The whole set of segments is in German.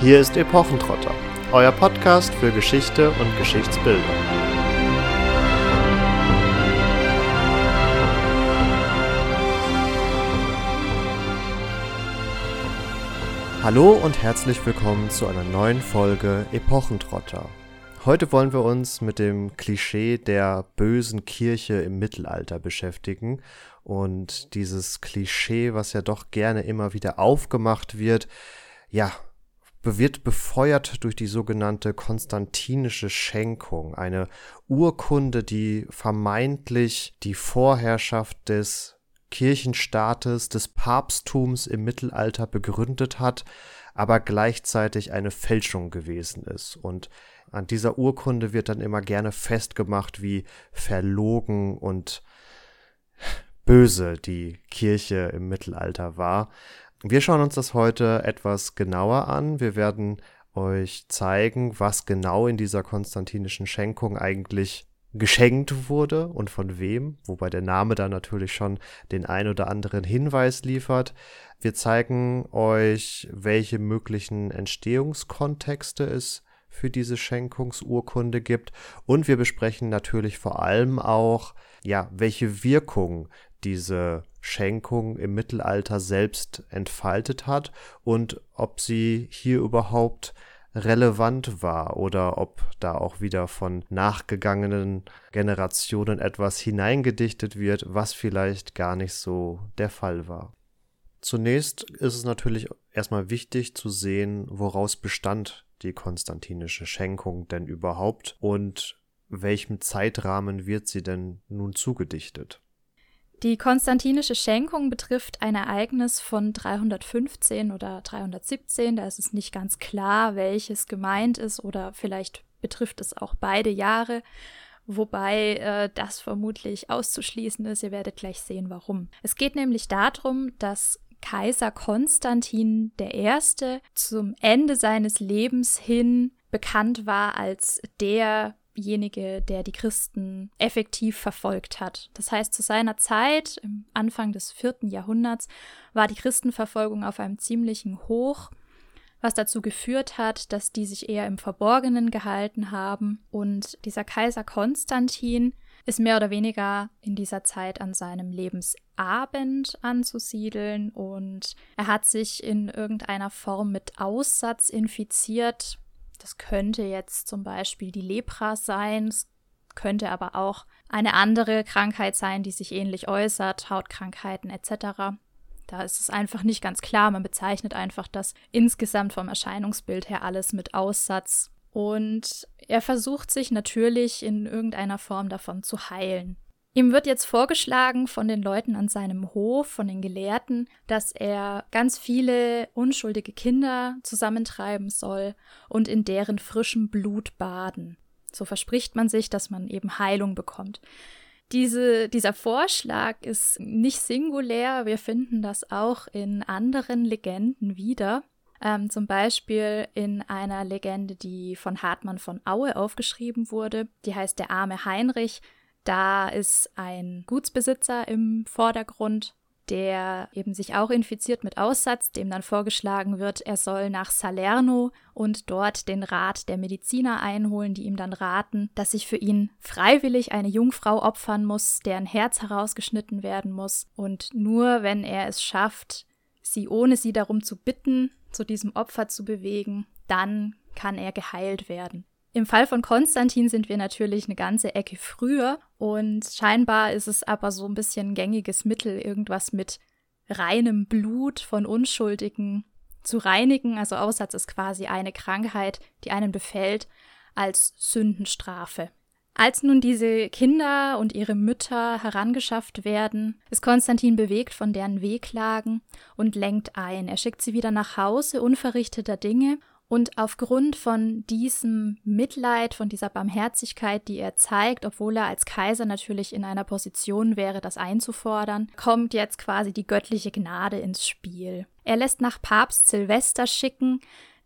Hier ist Epochentrotter, euer Podcast für Geschichte und Geschichtsbildung. Hallo und herzlich willkommen zu einer neuen Folge Epochentrotter. Heute wollen wir uns mit dem Klischee der bösen Kirche im Mittelalter beschäftigen und dieses Klischee, was ja doch gerne immer wieder aufgemacht wird, ja, wird befeuert durch die sogenannte konstantinische Schenkung, eine Urkunde, die vermeintlich die Vorherrschaft des Kirchenstaates, des Papsttums im Mittelalter begründet hat, aber gleichzeitig eine Fälschung gewesen ist. Und an dieser Urkunde wird dann immer gerne festgemacht, wie verlogen und böse die Kirche im Mittelalter war. Wir schauen uns das heute etwas genauer an. Wir werden euch zeigen, was genau in dieser konstantinischen Schenkung eigentlich geschenkt wurde und von wem, wobei der Name da natürlich schon den ein oder anderen Hinweis liefert. Wir zeigen euch, welche möglichen Entstehungskontexte es für diese Schenkungsurkunde gibt und wir besprechen natürlich vor allem auch, ja, welche Wirkung diese Schenkung im Mittelalter selbst entfaltet hat und ob sie hier überhaupt relevant war oder ob da auch wieder von nachgegangenen Generationen etwas hineingedichtet wird, was vielleicht gar nicht so der Fall war. Zunächst ist es natürlich erstmal wichtig zu sehen, woraus bestand die konstantinische Schenkung denn überhaupt und welchem Zeitrahmen wird sie denn nun zugedichtet? Die konstantinische Schenkung betrifft ein Ereignis von 315 oder 317. Da ist es nicht ganz klar, welches gemeint ist oder vielleicht betrifft es auch beide Jahre, wobei äh, das vermutlich auszuschließen ist. Ihr werdet gleich sehen, warum. Es geht nämlich darum, dass Kaiser Konstantin I. zum Ende seines Lebens hin bekannt war als der derjenige, der die Christen effektiv verfolgt hat. Das heißt, zu seiner Zeit, im Anfang des vierten Jahrhunderts, war die Christenverfolgung auf einem ziemlichen Hoch, was dazu geführt hat, dass die sich eher im Verborgenen gehalten haben. Und dieser Kaiser Konstantin ist mehr oder weniger in dieser Zeit an seinem Lebensabend anzusiedeln und er hat sich in irgendeiner Form mit Aussatz infiziert, das könnte jetzt zum Beispiel die Lepra sein, es könnte aber auch eine andere Krankheit sein, die sich ähnlich äußert, Hautkrankheiten etc. Da ist es einfach nicht ganz klar. Man bezeichnet einfach das insgesamt vom Erscheinungsbild her alles mit Aussatz. Und er versucht sich natürlich in irgendeiner Form davon zu heilen. Ihm wird jetzt vorgeschlagen von den Leuten an seinem Hof, von den Gelehrten, dass er ganz viele unschuldige Kinder zusammentreiben soll und in deren frischem Blut baden. So verspricht man sich, dass man eben Heilung bekommt. Diese, dieser Vorschlag ist nicht singulär, wir finden das auch in anderen Legenden wieder. Ähm, zum Beispiel in einer Legende, die von Hartmann von Aue aufgeschrieben wurde. Die heißt Der arme Heinrich. Da ist ein Gutsbesitzer im Vordergrund, der eben sich auch infiziert mit Aussatz, dem dann vorgeschlagen wird, er soll nach Salerno und dort den Rat der Mediziner einholen, die ihm dann raten, dass sich für ihn freiwillig eine Jungfrau opfern muss, deren Herz herausgeschnitten werden muss und nur wenn er es schafft, sie ohne sie darum zu bitten, zu diesem Opfer zu bewegen, dann kann er geheilt werden. Im Fall von Konstantin sind wir natürlich eine ganze Ecke früher und scheinbar ist es aber so ein bisschen gängiges Mittel, irgendwas mit reinem Blut von Unschuldigen zu reinigen. Also Aussatz ist quasi eine Krankheit, die einen befällt, als Sündenstrafe. Als nun diese Kinder und ihre Mütter herangeschafft werden, ist Konstantin bewegt von deren Wehklagen und lenkt ein. Er schickt sie wieder nach Hause unverrichteter Dinge und aufgrund von diesem Mitleid, von dieser Barmherzigkeit, die er zeigt, obwohl er als Kaiser natürlich in einer Position wäre, das einzufordern, kommt jetzt quasi die göttliche Gnade ins Spiel. Er lässt nach Papst Silvester schicken,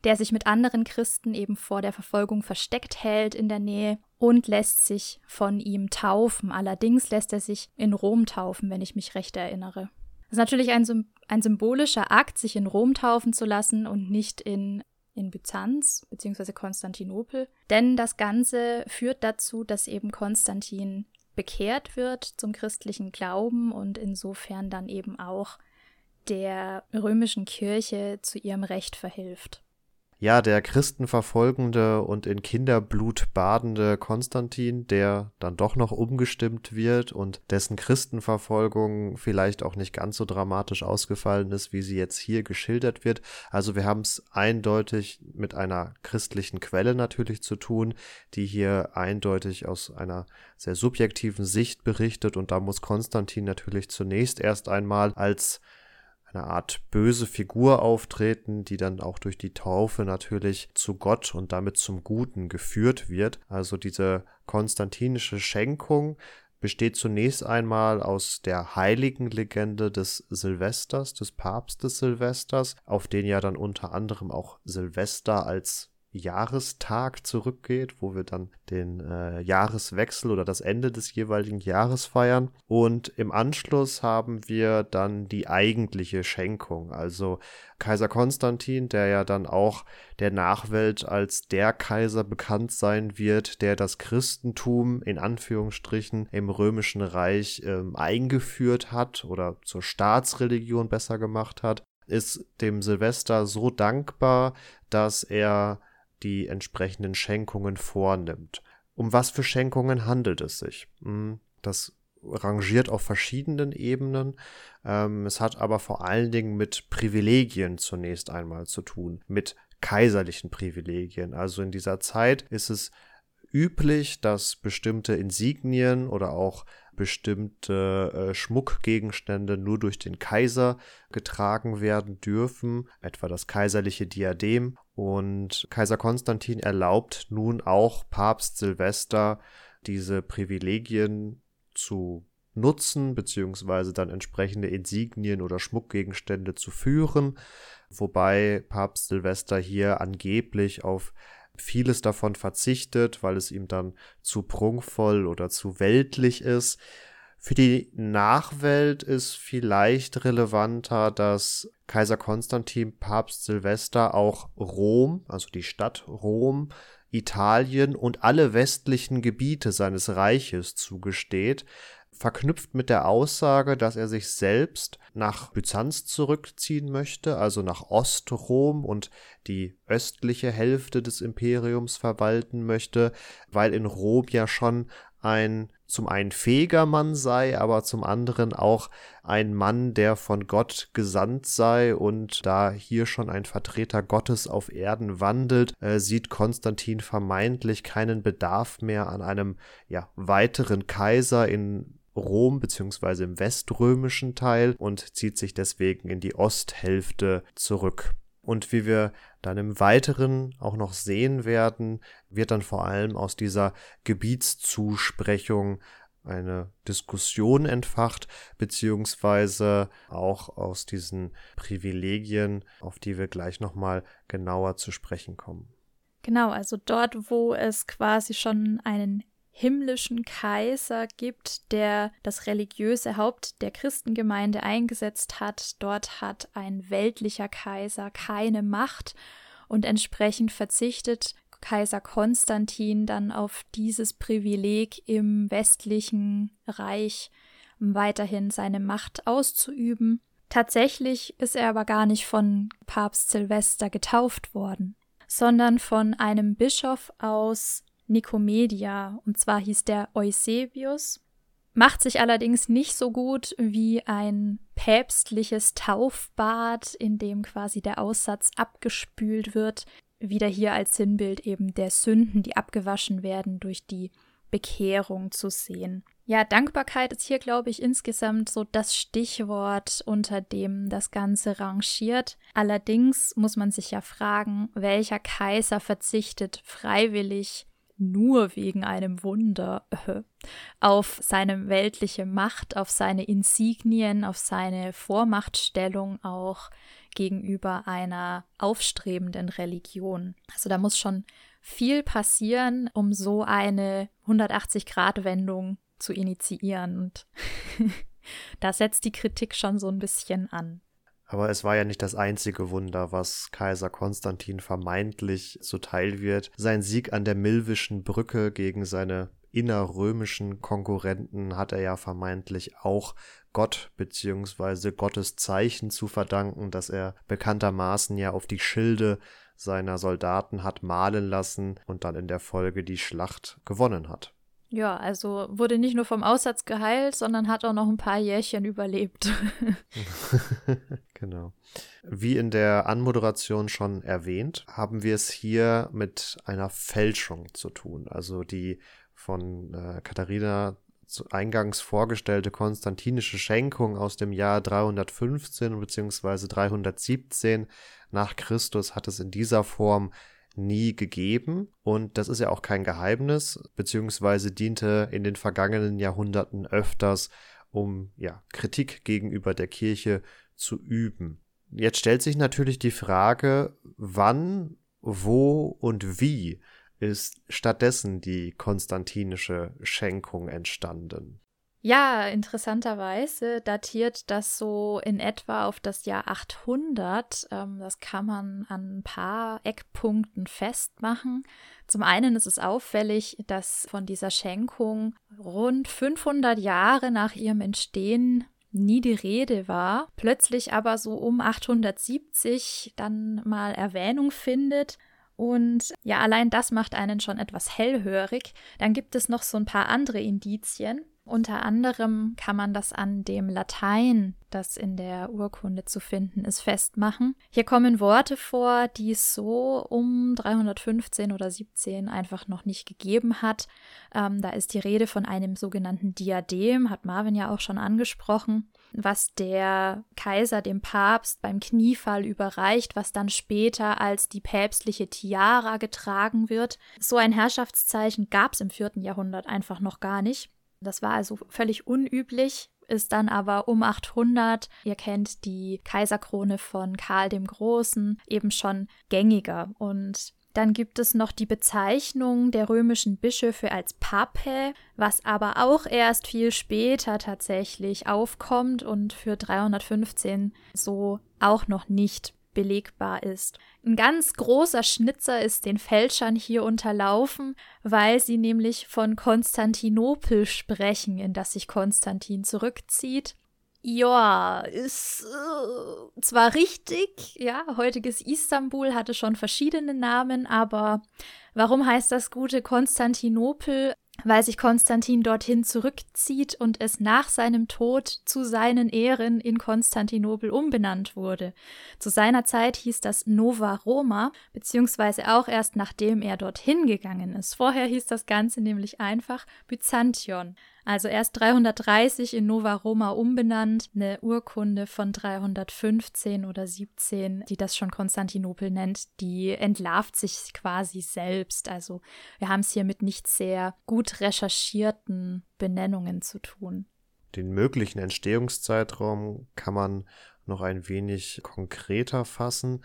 der sich mit anderen Christen eben vor der Verfolgung versteckt hält in der Nähe und lässt sich von ihm taufen. Allerdings lässt er sich in Rom taufen, wenn ich mich recht erinnere. Das ist natürlich ein, ein symbolischer Akt, sich in Rom taufen zu lassen und nicht in in Byzanz bzw. Konstantinopel. Denn das Ganze führt dazu, dass eben Konstantin bekehrt wird zum christlichen Glauben und insofern dann eben auch der römischen Kirche zu ihrem Recht verhilft ja, der christenverfolgende und in Kinderblut badende Konstantin, der dann doch noch umgestimmt wird und dessen Christenverfolgung vielleicht auch nicht ganz so dramatisch ausgefallen ist, wie sie jetzt hier geschildert wird. Also wir haben es eindeutig mit einer christlichen Quelle natürlich zu tun, die hier eindeutig aus einer sehr subjektiven Sicht berichtet und da muss Konstantin natürlich zunächst erst einmal als eine Art böse Figur auftreten, die dann auch durch die Taufe natürlich zu Gott und damit zum Guten geführt wird. Also diese konstantinische Schenkung besteht zunächst einmal aus der heiligen Legende des Silvesters, des Papstes Silvesters, auf den ja dann unter anderem auch Silvester als Jahrestag zurückgeht, wo wir dann den äh, Jahreswechsel oder das Ende des jeweiligen Jahres feiern. Und im Anschluss haben wir dann die eigentliche Schenkung, also Kaiser Konstantin, der ja dann auch der Nachwelt als der Kaiser bekannt sein wird, der das Christentum in Anführungsstrichen im römischen Reich ähm, eingeführt hat oder zur Staatsreligion besser gemacht hat ist dem Silvester so dankbar, dass er die entsprechenden Schenkungen vornimmt. Um was für Schenkungen handelt es sich? Hm, das rangiert auf verschiedenen Ebenen. Ähm, es hat aber vor allen Dingen mit Privilegien zunächst einmal zu tun, mit kaiserlichen Privilegien. Also in dieser Zeit ist es üblich, dass bestimmte Insignien oder auch bestimmte äh, Schmuckgegenstände nur durch den Kaiser getragen werden dürfen, etwa das kaiserliche Diadem. Und Kaiser Konstantin erlaubt nun auch Papst Silvester diese Privilegien zu nutzen, beziehungsweise dann entsprechende Insignien oder Schmuckgegenstände zu führen, wobei Papst Silvester hier angeblich auf vieles davon verzichtet, weil es ihm dann zu prunkvoll oder zu weltlich ist. Für die Nachwelt ist vielleicht relevanter, dass Kaiser Konstantin Papst Silvester auch Rom, also die Stadt Rom, Italien und alle westlichen Gebiete seines Reiches zugesteht, verknüpft mit der Aussage, dass er sich selbst nach Byzanz zurückziehen möchte, also nach Ostrom und die östliche Hälfte des Imperiums verwalten möchte, weil in Rom ja schon ein zum einen fähiger Mann sei, aber zum anderen auch ein Mann, der von Gott gesandt sei und da hier schon ein Vertreter Gottes auf Erden wandelt, äh, sieht Konstantin vermeintlich keinen Bedarf mehr an einem ja, weiteren Kaiser in Rom beziehungsweise im weströmischen Teil und zieht sich deswegen in die Osthälfte zurück. Und wie wir dann im Weiteren auch noch sehen werden, wird dann vor allem aus dieser Gebietszusprechung eine Diskussion entfacht, beziehungsweise auch aus diesen Privilegien, auf die wir gleich nochmal genauer zu sprechen kommen. Genau, also dort, wo es quasi schon einen himmlischen Kaiser gibt, der das religiöse Haupt der Christengemeinde eingesetzt hat. Dort hat ein weltlicher Kaiser keine Macht und entsprechend verzichtet Kaiser Konstantin dann auf dieses Privileg im westlichen Reich weiterhin seine Macht auszuüben. Tatsächlich ist er aber gar nicht von Papst Silvester getauft worden, sondern von einem Bischof aus Nikomedia, und zwar hieß der Eusebius, macht sich allerdings nicht so gut wie ein päpstliches Taufbad, in dem quasi der Aussatz abgespült wird, wieder hier als Sinnbild eben der Sünden, die abgewaschen werden durch die Bekehrung zu sehen. Ja, Dankbarkeit ist hier, glaube ich, insgesamt so das Stichwort, unter dem das Ganze rangiert. Allerdings muss man sich ja fragen, welcher Kaiser verzichtet freiwillig nur wegen einem Wunder auf seine weltliche Macht, auf seine Insignien, auf seine Vormachtstellung auch gegenüber einer aufstrebenden Religion. Also da muss schon viel passieren, um so eine 180-Grad-Wendung zu initiieren. Und da setzt die Kritik schon so ein bisschen an. Aber es war ja nicht das einzige Wunder, was Kaiser Konstantin vermeintlich zuteil wird. Sein Sieg an der Milwischen Brücke gegen seine innerrömischen Konkurrenten hat er ja vermeintlich auch Gott bzw. Gottes Zeichen zu verdanken, dass er bekanntermaßen ja auf die Schilde seiner Soldaten hat malen lassen und dann in der Folge die Schlacht gewonnen hat. Ja, also wurde nicht nur vom Aussatz geheilt, sondern hat auch noch ein paar Jährchen überlebt. genau. Wie in der Anmoderation schon erwähnt, haben wir es hier mit einer Fälschung zu tun. Also die von äh, Katharina eingangs vorgestellte konstantinische Schenkung aus dem Jahr 315 bzw. 317 nach Christus hat es in dieser Form nie gegeben. Und das ist ja auch kein Geheimnis, beziehungsweise diente in den vergangenen Jahrhunderten öfters, um ja, Kritik gegenüber der Kirche zu üben. Jetzt stellt sich natürlich die Frage, wann, wo und wie ist stattdessen die konstantinische Schenkung entstanden. Ja, interessanterweise datiert das so in etwa auf das Jahr 800. Ähm, das kann man an ein paar Eckpunkten festmachen. Zum einen ist es auffällig, dass von dieser Schenkung rund 500 Jahre nach ihrem Entstehen nie die Rede war, plötzlich aber so um 870 dann mal Erwähnung findet. Und ja, allein das macht einen schon etwas hellhörig. Dann gibt es noch so ein paar andere Indizien. Unter anderem kann man das an dem Latein, das in der Urkunde zu finden ist, festmachen. Hier kommen Worte vor, die es so um 315 oder 17 einfach noch nicht gegeben hat. Ähm, da ist die Rede von einem sogenannten Diadem, hat Marvin ja auch schon angesprochen, was der Kaiser dem Papst beim Kniefall überreicht, was dann später als die päpstliche Tiara getragen wird. So ein Herrschaftszeichen gab es im vierten Jahrhundert einfach noch gar nicht. Das war also völlig unüblich, ist dann aber um 800, ihr kennt die Kaiserkrone von Karl dem Großen, eben schon gängiger. Und dann gibt es noch die Bezeichnung der römischen Bischöfe als Pape, was aber auch erst viel später tatsächlich aufkommt und für 315 so auch noch nicht belegbar ist. Ein ganz großer Schnitzer ist den Fälschern hier unterlaufen, weil sie nämlich von Konstantinopel sprechen, in das sich Konstantin zurückzieht. Ja, ist äh, zwar richtig, ja, heutiges Istanbul hatte schon verschiedene Namen, aber warum heißt das gute Konstantinopel? Weil sich Konstantin dorthin zurückzieht und es nach seinem Tod zu seinen Ehren in Konstantinopel umbenannt wurde. Zu seiner Zeit hieß das Nova Roma, beziehungsweise auch erst nachdem er dorthin gegangen ist. Vorher hieß das Ganze nämlich einfach Byzantion. Also erst 330 in Nova Roma umbenannt, eine Urkunde von 315 oder 17, die das schon Konstantinopel nennt, die entlarvt sich quasi selbst. Also wir haben es hier mit nicht sehr gut recherchierten Benennungen zu tun. Den möglichen Entstehungszeitraum kann man noch ein wenig konkreter fassen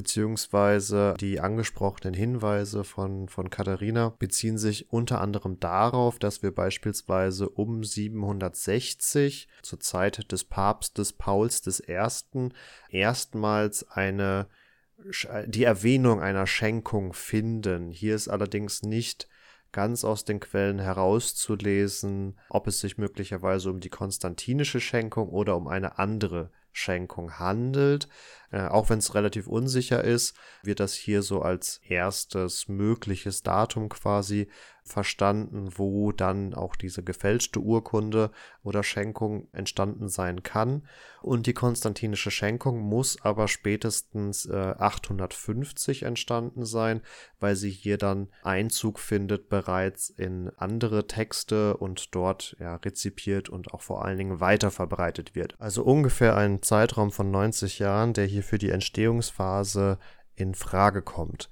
beziehungsweise die angesprochenen Hinweise von, von Katharina beziehen sich unter anderem darauf, dass wir beispielsweise um 760 zur Zeit des Papstes Pauls I. erstmals eine die Erwähnung einer Schenkung finden. Hier ist allerdings nicht ganz aus den Quellen herauszulesen, ob es sich möglicherweise um die konstantinische Schenkung oder um eine andere Schenkung handelt. Äh, auch wenn es relativ unsicher ist, wird das hier so als erstes mögliches Datum quasi verstanden, wo dann auch diese gefälschte Urkunde oder Schenkung entstanden sein kann. Und die konstantinische Schenkung muss aber spätestens äh, 850 entstanden sein, weil sie hier dann Einzug findet bereits in andere Texte und dort ja, rezipiert und auch vor allen Dingen weiter verbreitet wird. Also ungefähr ein Zeitraum von 90 Jahren, der hier für die Entstehungsphase in Frage kommt.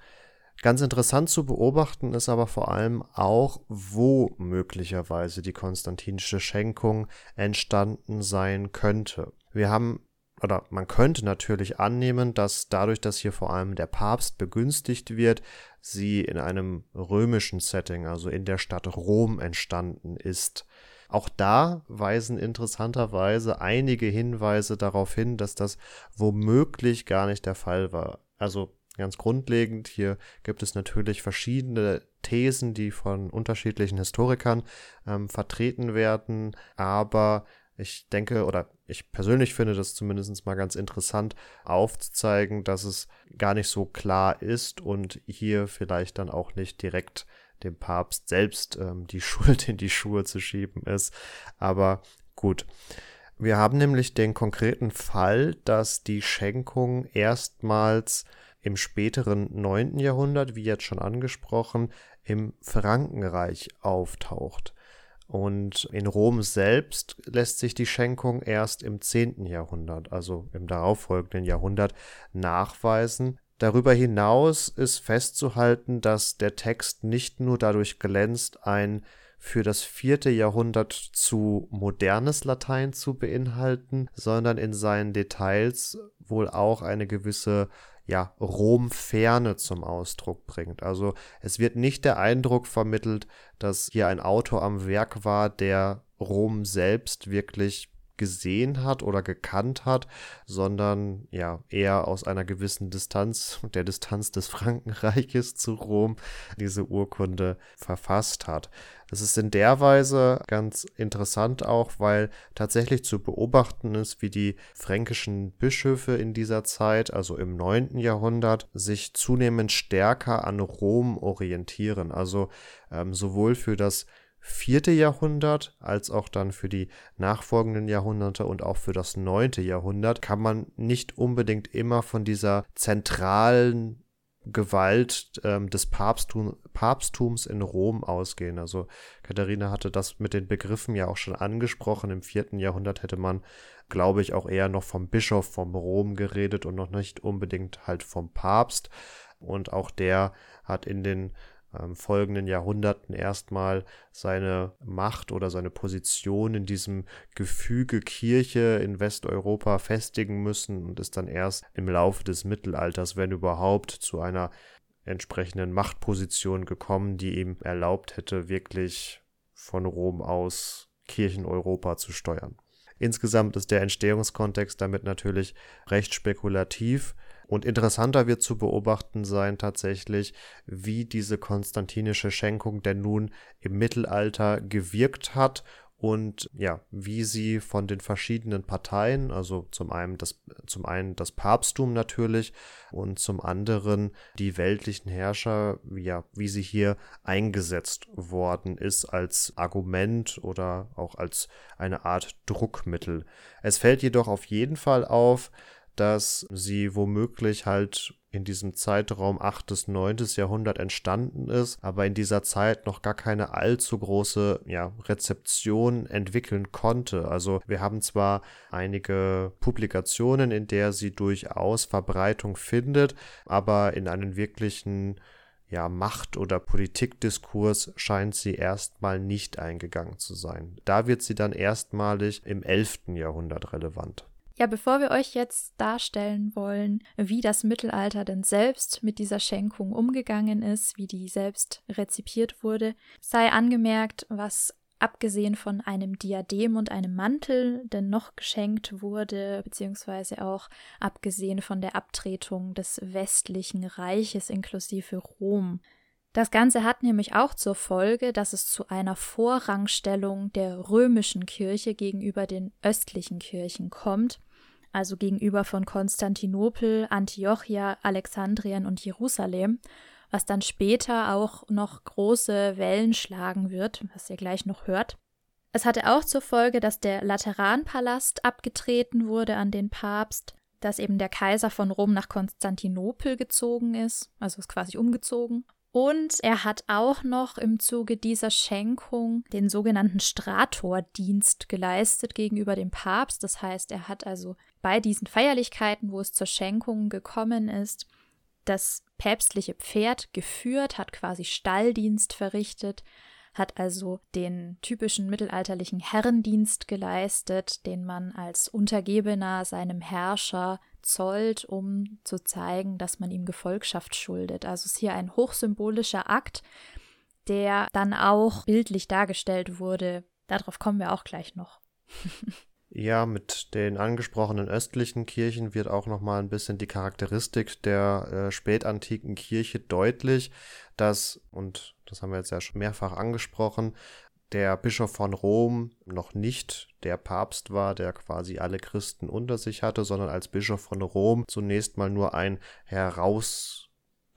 Ganz interessant zu beobachten ist aber vor allem auch, wo möglicherweise die konstantinische Schenkung entstanden sein könnte. Wir haben oder man könnte natürlich annehmen, dass dadurch, dass hier vor allem der Papst begünstigt wird, sie in einem römischen Setting, also in der Stadt Rom entstanden ist. Auch da weisen interessanterweise einige Hinweise darauf hin, dass das womöglich gar nicht der Fall war. Also ganz grundlegend, hier gibt es natürlich verschiedene Thesen, die von unterschiedlichen Historikern ähm, vertreten werden, aber ich denke, oder ich persönlich finde das zumindest mal ganz interessant aufzuzeigen, dass es gar nicht so klar ist und hier vielleicht dann auch nicht direkt dem Papst selbst ähm, die Schuld in die Schuhe zu schieben ist. Aber gut. Wir haben nämlich den konkreten Fall, dass die Schenkung erstmals im späteren 9. Jahrhundert, wie jetzt schon angesprochen, im Frankenreich auftaucht. Und in Rom selbst lässt sich die Schenkung erst im 10. Jahrhundert, also im darauffolgenden Jahrhundert, nachweisen. Darüber hinaus ist festzuhalten, dass der Text nicht nur dadurch glänzt, ein für das vierte Jahrhundert zu modernes Latein zu beinhalten, sondern in seinen Details wohl auch eine gewisse ja, Rom-Ferne zum Ausdruck bringt. Also es wird nicht der Eindruck vermittelt, dass hier ein Autor am Werk war, der Rom selbst wirklich gesehen hat oder gekannt hat, sondern ja eher aus einer gewissen Distanz, der Distanz des Frankenreiches zu Rom, diese Urkunde verfasst hat. Das ist in der Weise ganz interessant auch, weil tatsächlich zu beobachten ist, wie die fränkischen Bischöfe in dieser Zeit, also im 9. Jahrhundert, sich zunehmend stärker an Rom orientieren. Also ähm, sowohl für das vierte Jahrhundert als auch dann für die nachfolgenden Jahrhunderte und auch für das neunte Jahrhundert kann man nicht unbedingt immer von dieser zentralen Gewalt ähm, des Papsttum, Papsttums in Rom ausgehen. Also Katharina hatte das mit den Begriffen ja auch schon angesprochen. Im vierten Jahrhundert hätte man, glaube ich, auch eher noch vom Bischof vom Rom geredet und noch nicht unbedingt halt vom Papst. Und auch der hat in den folgenden Jahrhunderten erstmal seine Macht oder seine Position in diesem Gefüge Kirche in Westeuropa festigen müssen und ist dann erst im Laufe des Mittelalters, wenn überhaupt, zu einer entsprechenden Machtposition gekommen, die ihm erlaubt hätte, wirklich von Rom aus Kirchen Europa zu steuern. Insgesamt ist der Entstehungskontext damit natürlich recht spekulativ. Und interessanter wird zu beobachten sein tatsächlich, wie diese konstantinische Schenkung denn nun im Mittelalter gewirkt hat und ja, wie sie von den verschiedenen Parteien, also zum einen das, zum einen das Papsttum natürlich und zum anderen die weltlichen Herrscher, ja, wie sie hier eingesetzt worden ist als Argument oder auch als eine Art Druckmittel. Es fällt jedoch auf jeden Fall auf, dass sie womöglich halt in diesem Zeitraum 8. bis 9. Jahrhundert entstanden ist, aber in dieser Zeit noch gar keine allzu große ja, Rezeption entwickeln konnte. Also wir haben zwar einige Publikationen, in der sie durchaus Verbreitung findet, aber in einen wirklichen ja, Macht- oder Politikdiskurs scheint sie erstmal nicht eingegangen zu sein. Da wird sie dann erstmalig im 11. Jahrhundert relevant. Ja, bevor wir euch jetzt darstellen wollen, wie das Mittelalter denn selbst mit dieser Schenkung umgegangen ist, wie die selbst rezipiert wurde, sei angemerkt, was abgesehen von einem Diadem und einem Mantel denn noch geschenkt wurde, beziehungsweise auch abgesehen von der Abtretung des westlichen Reiches inklusive Rom. Das Ganze hat nämlich auch zur Folge, dass es zu einer Vorrangstellung der römischen Kirche gegenüber den östlichen Kirchen kommt also gegenüber von Konstantinopel, Antiochia, Alexandrien und Jerusalem, was dann später auch noch große Wellen schlagen wird, was ihr gleich noch hört. Es hatte auch zur Folge, dass der Lateranpalast abgetreten wurde an den Papst, dass eben der Kaiser von Rom nach Konstantinopel gezogen ist, also ist quasi umgezogen. Und er hat auch noch im Zuge dieser Schenkung den sogenannten Stratordienst geleistet gegenüber dem Papst. Das heißt, er hat also bei diesen Feierlichkeiten, wo es zur Schenkung gekommen ist, das päpstliche Pferd geführt, hat quasi Stalldienst verrichtet, hat also den typischen mittelalterlichen Herrendienst geleistet, den man als Untergebener seinem Herrscher zollt, um zu zeigen, dass man ihm Gefolgschaft schuldet. Also ist hier ein hochsymbolischer Akt, der dann auch bildlich dargestellt wurde Darauf kommen wir auch gleich noch. Ja, mit den angesprochenen östlichen Kirchen wird auch noch mal ein bisschen die Charakteristik der äh, spätantiken Kirche deutlich, dass und das haben wir jetzt ja schon mehrfach angesprochen, der Bischof von Rom noch nicht der Papst war, der quasi alle Christen unter sich hatte, sondern als Bischof von Rom zunächst mal nur ein heraus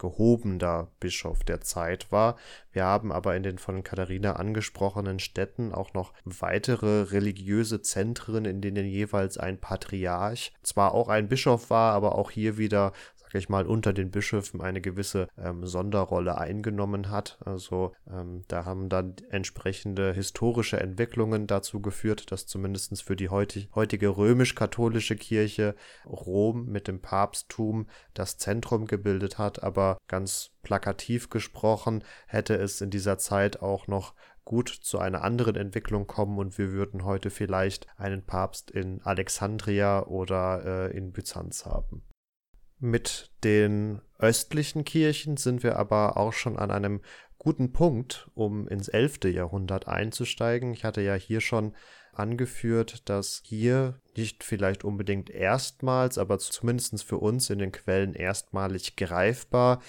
gehobener Bischof der Zeit war. Wir haben aber in den von Katharina angesprochenen Städten auch noch weitere religiöse Zentren, in denen jeweils ein Patriarch zwar auch ein Bischof war, aber auch hier wieder sag mal, unter den Bischöfen eine gewisse ähm, Sonderrolle eingenommen hat. Also ähm, da haben dann entsprechende historische Entwicklungen dazu geführt, dass zumindest für die heutig, heutige römisch-katholische Kirche Rom mit dem Papsttum das Zentrum gebildet hat, aber ganz plakativ gesprochen hätte es in dieser Zeit auch noch gut zu einer anderen Entwicklung kommen und wir würden heute vielleicht einen Papst in Alexandria oder äh, in Byzanz haben. Mit den östlichen Kirchen sind wir aber auch schon an einem guten Punkt, um ins 11. Jahrhundert einzusteigen. Ich hatte ja hier schon angeführt, dass hier nicht vielleicht unbedingt erstmals, aber zumindest für uns in den Quellen erstmalig greifbar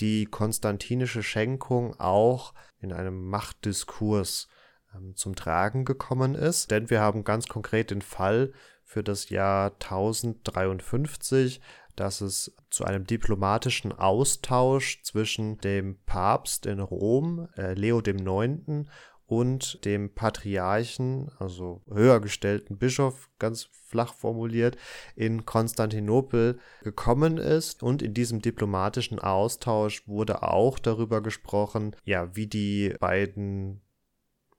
die konstantinische Schenkung auch in einem Machtdiskurs ähm, zum Tragen gekommen ist. Denn wir haben ganz konkret den Fall für das Jahr 1053, dass es zu einem diplomatischen Austausch zwischen dem Papst in Rom, äh, Leo IX., und dem Patriarchen, also höher gestellten Bischof, ganz flach formuliert, in Konstantinopel gekommen ist. Und in diesem diplomatischen Austausch wurde auch darüber gesprochen, ja, wie die beiden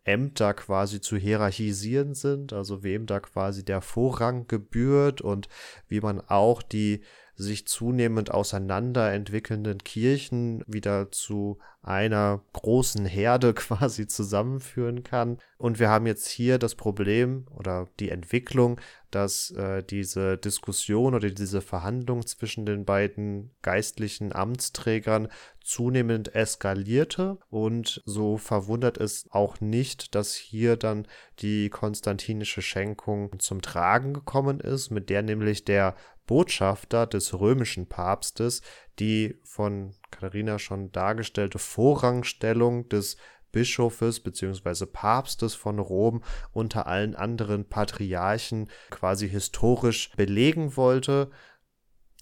Ämter quasi zu hierarchisieren sind, also wem da quasi der Vorrang gebührt und wie man auch die sich zunehmend auseinander entwickelnden Kirchen wieder zu einer großen Herde quasi zusammenführen kann. Und wir haben jetzt hier das Problem oder die Entwicklung, dass äh, diese Diskussion oder diese Verhandlung zwischen den beiden geistlichen Amtsträgern zunehmend eskalierte. Und so verwundert es auch nicht, dass hier dann die konstantinische Schenkung zum Tragen gekommen ist, mit der nämlich der Botschafter des römischen Papstes die von Katharina schon dargestellte Vorrangstellung des Bischofes bzw. Papstes von Rom unter allen anderen Patriarchen quasi historisch belegen wollte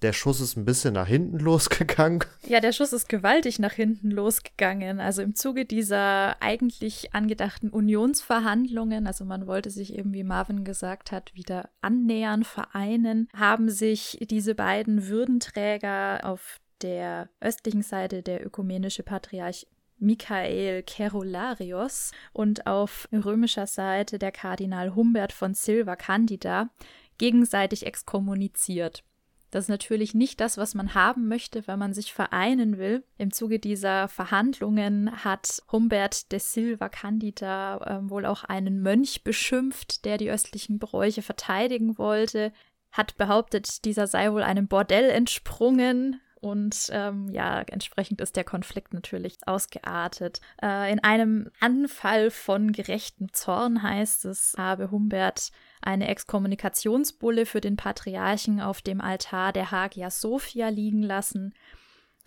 der Schuss ist ein bisschen nach hinten losgegangen. Ja, der Schuss ist gewaltig nach hinten losgegangen. Also im Zuge dieser eigentlich angedachten Unionsverhandlungen, also man wollte sich eben, wie Marvin gesagt hat, wieder annähern, vereinen, haben sich diese beiden Würdenträger auf der östlichen Seite der ökumenische Patriarch Michael Kerolarios und auf römischer Seite der Kardinal Humbert von Silva Candida gegenseitig exkommuniziert. Das ist natürlich nicht das, was man haben möchte, wenn man sich vereinen will. Im Zuge dieser Verhandlungen hat Humbert de Silva Candida äh, wohl auch einen Mönch beschimpft, der die östlichen Bräuche verteidigen wollte, hat behauptet, dieser sei wohl einem Bordell entsprungen und ähm, ja, entsprechend ist der Konflikt natürlich ausgeartet. Äh, in einem Anfall von gerechtem Zorn heißt es, habe Humbert eine Exkommunikationsbulle für den Patriarchen auf dem Altar der Hagia Sophia liegen lassen,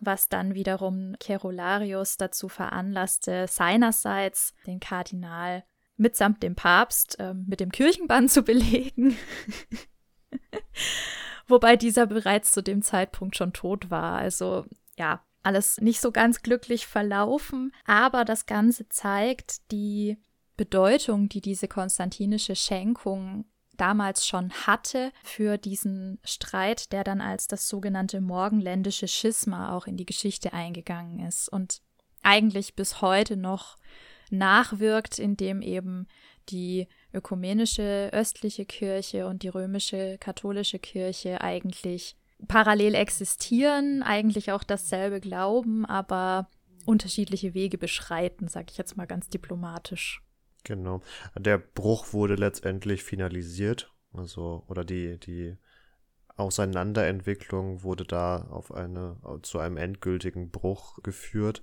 was dann wiederum Kerolarius dazu veranlasste, seinerseits den Kardinal mitsamt dem Papst äh, mit dem Kirchenbann zu belegen. wobei dieser bereits zu dem Zeitpunkt schon tot war. Also ja, alles nicht so ganz glücklich verlaufen, aber das Ganze zeigt die Bedeutung, die diese konstantinische Schenkung damals schon hatte für diesen Streit, der dann als das sogenannte morgenländische Schisma auch in die Geschichte eingegangen ist und eigentlich bis heute noch nachwirkt, indem eben die ökumenische östliche Kirche und die römische katholische Kirche eigentlich parallel existieren, eigentlich auch dasselbe glauben, aber unterschiedliche Wege beschreiten, sage ich jetzt mal ganz diplomatisch. Genau. Der Bruch wurde letztendlich finalisiert, also oder die die Auseinanderentwicklung wurde da auf eine zu einem endgültigen Bruch geführt.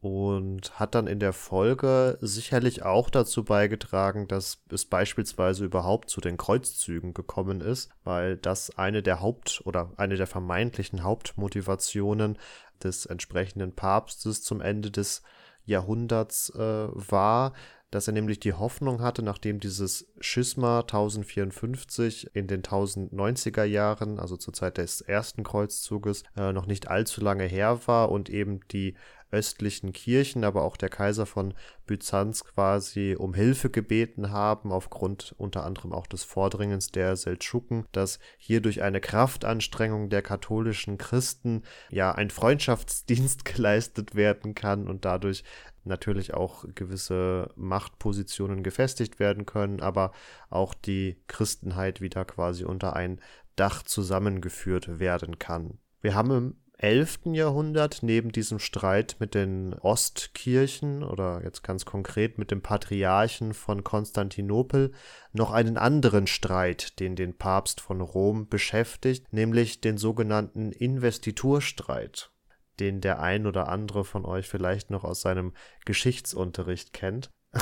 Und hat dann in der Folge sicherlich auch dazu beigetragen, dass es beispielsweise überhaupt zu den Kreuzzügen gekommen ist, weil das eine der Haupt- oder eine der vermeintlichen Hauptmotivationen des entsprechenden Papstes zum Ende des Jahrhunderts äh, war, dass er nämlich die Hoffnung hatte, nachdem dieses Schisma 1054 in den 1090er Jahren, also zur Zeit des ersten Kreuzzuges, äh, noch nicht allzu lange her war und eben die östlichen Kirchen, aber auch der Kaiser von Byzanz quasi um Hilfe gebeten haben, aufgrund unter anderem auch des Vordringens der Seldschuken, dass hier durch eine Kraftanstrengung der katholischen Christen ja ein Freundschaftsdienst geleistet werden kann und dadurch natürlich auch gewisse Machtpositionen gefestigt werden können, aber auch die Christenheit wieder quasi unter ein Dach zusammengeführt werden kann. Wir haben im 11. Jahrhundert neben diesem Streit mit den Ostkirchen oder jetzt ganz konkret mit dem Patriarchen von Konstantinopel noch einen anderen Streit, den den Papst von Rom beschäftigt, nämlich den sogenannten Investiturstreit, den der ein oder andere von euch vielleicht noch aus seinem Geschichtsunterricht kennt.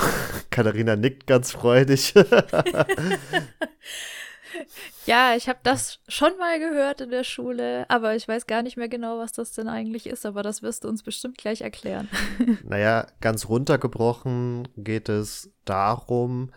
Katharina nickt ganz freudig. Ja, ich habe das schon mal gehört in der Schule, aber ich weiß gar nicht mehr genau, was das denn eigentlich ist, aber das wirst du uns bestimmt gleich erklären. Naja, ganz runtergebrochen geht es darum,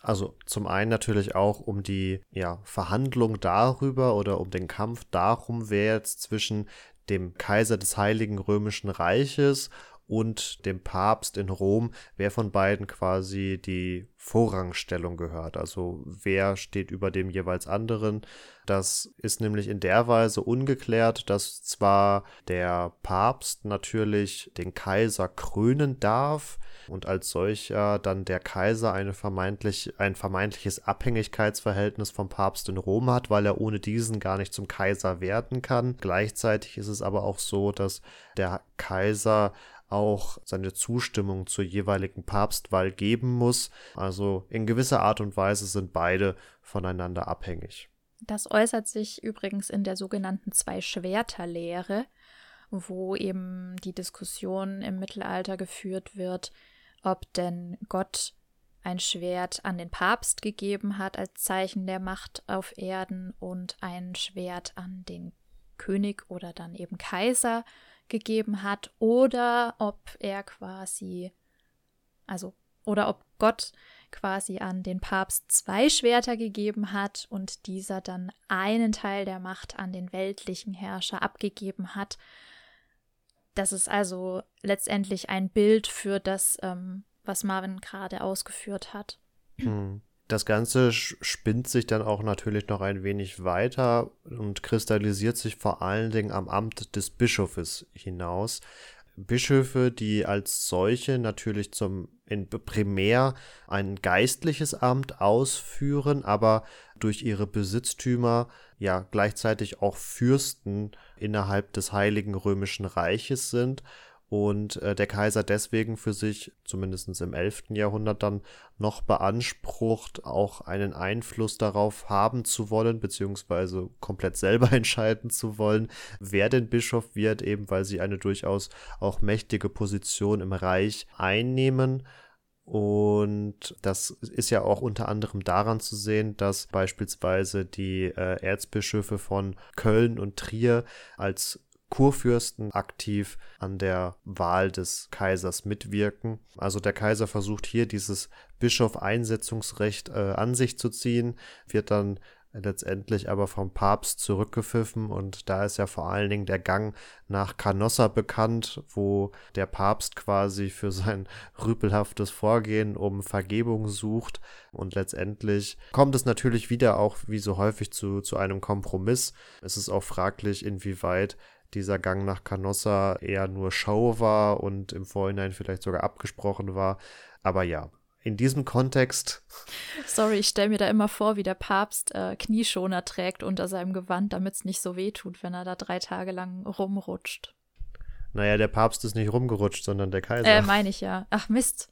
also zum einen natürlich auch um die ja, Verhandlung darüber oder um den Kampf darum, wer jetzt zwischen dem Kaiser des Heiligen Römischen Reiches und dem Papst in Rom, wer von beiden quasi die Vorrangstellung gehört. Also wer steht über dem jeweils anderen. Das ist nämlich in der Weise ungeklärt, dass zwar der Papst natürlich den Kaiser krönen darf und als solcher dann der Kaiser eine vermeintlich, ein vermeintliches Abhängigkeitsverhältnis vom Papst in Rom hat, weil er ohne diesen gar nicht zum Kaiser werden kann. Gleichzeitig ist es aber auch so, dass der Kaiser auch seine Zustimmung zur jeweiligen Papstwahl geben muss. Also in gewisser Art und Weise sind beide voneinander abhängig. Das äußert sich übrigens in der sogenannten Zwei-Schwerter-Lehre, wo eben die Diskussion im Mittelalter geführt wird, ob denn Gott ein Schwert an den Papst gegeben hat als Zeichen der Macht auf Erden und ein Schwert an den König oder dann eben Kaiser gegeben hat oder ob er quasi, also, oder ob Gott quasi an den Papst zwei Schwerter gegeben hat und dieser dann einen Teil der Macht an den weltlichen Herrscher abgegeben hat. Das ist also letztendlich ein Bild für das, ähm, was Marvin gerade ausgeführt hat. Hm. Das Ganze spinnt sich dann auch natürlich noch ein wenig weiter und kristallisiert sich vor allen Dingen am Amt des Bischofes hinaus. Bischöfe, die als solche natürlich zum in primär ein geistliches Amt ausführen, aber durch ihre Besitztümer ja gleichzeitig auch Fürsten innerhalb des Heiligen Römischen Reiches sind und äh, der Kaiser deswegen für sich, zumindest im 11. Jahrhundert dann, noch beansprucht, auch einen Einfluss darauf haben zu wollen, beziehungsweise komplett selber entscheiden zu wollen, wer denn Bischof wird, eben weil sie eine durchaus auch mächtige Position im Reich einnehmen. Und das ist ja auch unter anderem daran zu sehen, dass beispielsweise die äh, Erzbischöfe von Köln und Trier als Kurfürsten aktiv an der Wahl des Kaisers mitwirken. Also der Kaiser versucht hier dieses Bischof-Einsetzungsrecht äh, an sich zu ziehen, wird dann letztendlich aber vom Papst zurückgepfiffen und da ist ja vor allen Dingen der Gang nach Canossa bekannt, wo der Papst quasi für sein rüpelhaftes Vorgehen um Vergebung sucht und letztendlich kommt es natürlich wieder auch wie so häufig zu, zu einem Kompromiss. Es ist auch fraglich, inwieweit dieser Gang nach Canossa eher nur Show war und im Vorhinein vielleicht sogar abgesprochen war. Aber ja, in diesem Kontext. Sorry, ich stelle mir da immer vor, wie der Papst äh, Knieschoner trägt unter seinem Gewand, damit es nicht so weh tut, wenn er da drei Tage lang rumrutscht. Naja, der Papst ist nicht rumgerutscht, sondern der Kaiser. Äh, meine ich ja. Ach, Mist.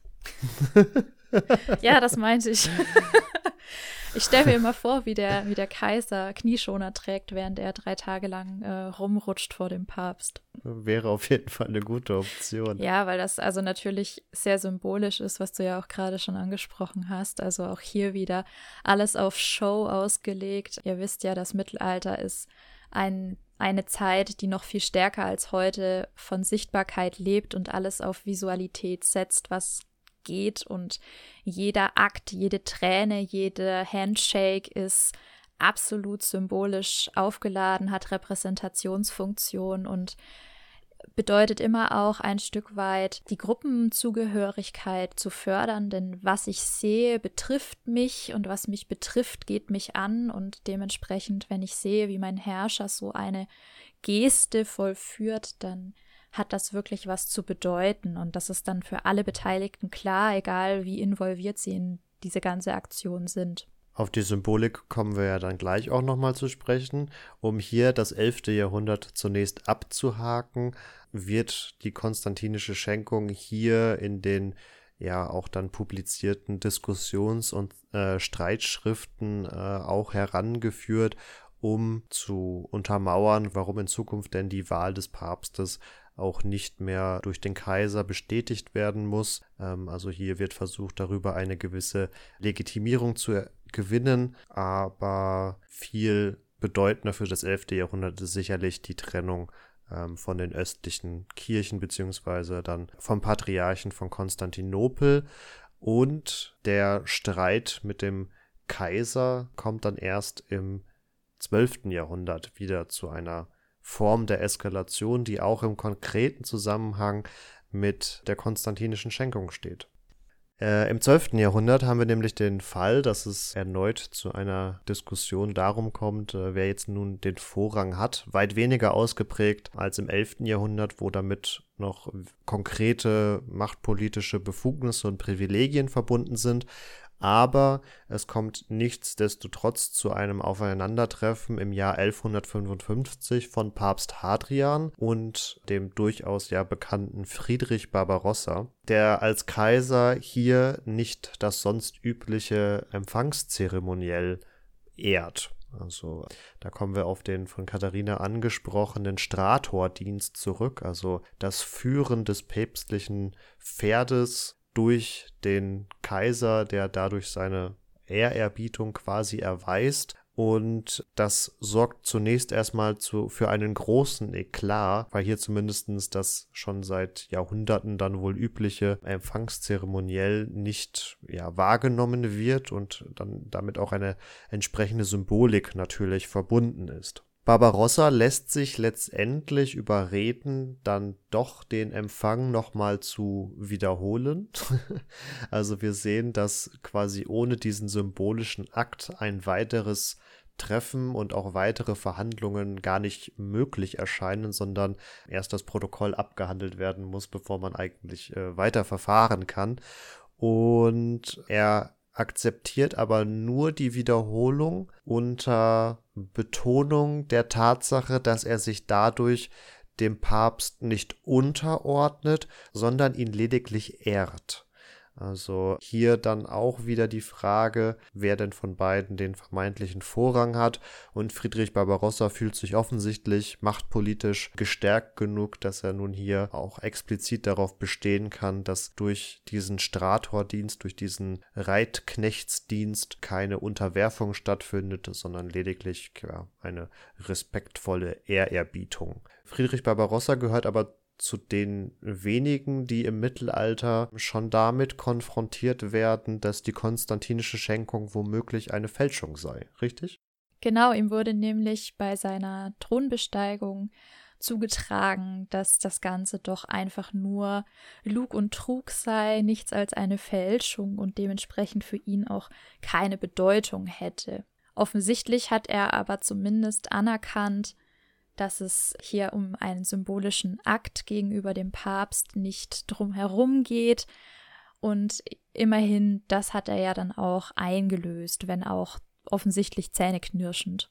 ja, das meinte ich. Ich stelle mir immer vor, wie der, wie der Kaiser Knieschoner trägt, während er drei Tage lang äh, rumrutscht vor dem Papst. Wäre auf jeden Fall eine gute Option. Ja, weil das also natürlich sehr symbolisch ist, was du ja auch gerade schon angesprochen hast. Also auch hier wieder alles auf Show ausgelegt. Ihr wisst ja, das Mittelalter ist ein eine Zeit, die noch viel stärker als heute von Sichtbarkeit lebt und alles auf Visualität setzt, was geht und jeder Akt, jede Träne, jede Handshake ist absolut symbolisch aufgeladen, hat Repräsentationsfunktion und bedeutet immer auch ein Stück weit die Gruppenzugehörigkeit zu fördern, denn was ich sehe, betrifft mich und was mich betrifft, geht mich an. Und dementsprechend, wenn ich sehe, wie mein Herrscher so eine Geste vollführt, dann hat das wirklich was zu bedeuten und das ist dann für alle Beteiligten klar, egal wie involviert sie in diese ganze Aktion sind. Auf die Symbolik kommen wir ja dann gleich auch nochmal zu sprechen. Um hier das 11. Jahrhundert zunächst abzuhaken, wird die konstantinische Schenkung hier in den ja auch dann publizierten Diskussions- und äh, Streitschriften äh, auch herangeführt, um zu untermauern, warum in Zukunft denn die Wahl des Papstes auch nicht mehr durch den Kaiser bestätigt werden muss. Ähm, also hier wird versucht, darüber eine gewisse Legitimierung zu gewinnen, aber viel bedeutender für das 11. Jahrhundert ist sicherlich die Trennung ähm, von den östlichen Kirchen beziehungsweise dann vom Patriarchen von Konstantinopel und der Streit mit dem Kaiser kommt dann erst im 12. Jahrhundert wieder zu einer Form der Eskalation, die auch im konkreten Zusammenhang mit der konstantinischen Schenkung steht. Äh, Im 12. Jahrhundert haben wir nämlich den Fall, dass es erneut zu einer Diskussion darum kommt, äh, wer jetzt nun den Vorrang hat. Weit weniger ausgeprägt als im 11. Jahrhundert, wo damit noch konkrete machtpolitische Befugnisse und Privilegien verbunden sind aber es kommt nichtsdestotrotz zu einem Aufeinandertreffen im Jahr 1155 von Papst Hadrian und dem durchaus ja bekannten Friedrich Barbarossa, der als Kaiser hier nicht das sonst übliche Empfangszeremoniell ehrt. Also da kommen wir auf den von Katharina angesprochenen Stratordienst zurück, also das Führen des päpstlichen Pferdes durch den Kaiser, der dadurch seine Ehrerbietung quasi erweist. Und das sorgt zunächst erstmal zu, für einen großen Eklat, weil hier zumindest das schon seit Jahrhunderten dann wohl übliche Empfangszeremoniell nicht ja, wahrgenommen wird und dann damit auch eine entsprechende Symbolik natürlich verbunden ist. Barbarossa lässt sich letztendlich überreden, dann doch den Empfang nochmal zu wiederholen. also wir sehen, dass quasi ohne diesen symbolischen Akt ein weiteres Treffen und auch weitere Verhandlungen gar nicht möglich erscheinen, sondern erst das Protokoll abgehandelt werden muss, bevor man eigentlich äh, weiter verfahren kann. Und er akzeptiert aber nur die Wiederholung unter Betonung der Tatsache, dass er sich dadurch dem Papst nicht unterordnet, sondern ihn lediglich ehrt. Also hier dann auch wieder die Frage, wer denn von beiden den vermeintlichen Vorrang hat. Und Friedrich Barbarossa fühlt sich offensichtlich machtpolitisch gestärkt genug, dass er nun hier auch explizit darauf bestehen kann, dass durch diesen Stratordienst, durch diesen Reitknechtsdienst keine Unterwerfung stattfindet, sondern lediglich ja, eine respektvolle Ehrerbietung. Friedrich Barbarossa gehört aber zu den wenigen, die im Mittelalter schon damit konfrontiert werden, dass die konstantinische Schenkung womöglich eine Fälschung sei, richtig? Genau, ihm wurde nämlich bei seiner Thronbesteigung zugetragen, dass das Ganze doch einfach nur Lug und Trug sei, nichts als eine Fälschung und dementsprechend für ihn auch keine Bedeutung hätte. Offensichtlich hat er aber zumindest anerkannt, dass es hier um einen symbolischen Akt gegenüber dem Papst nicht drumherum geht. Und immerhin, das hat er ja dann auch eingelöst, wenn auch offensichtlich zähneknirschend.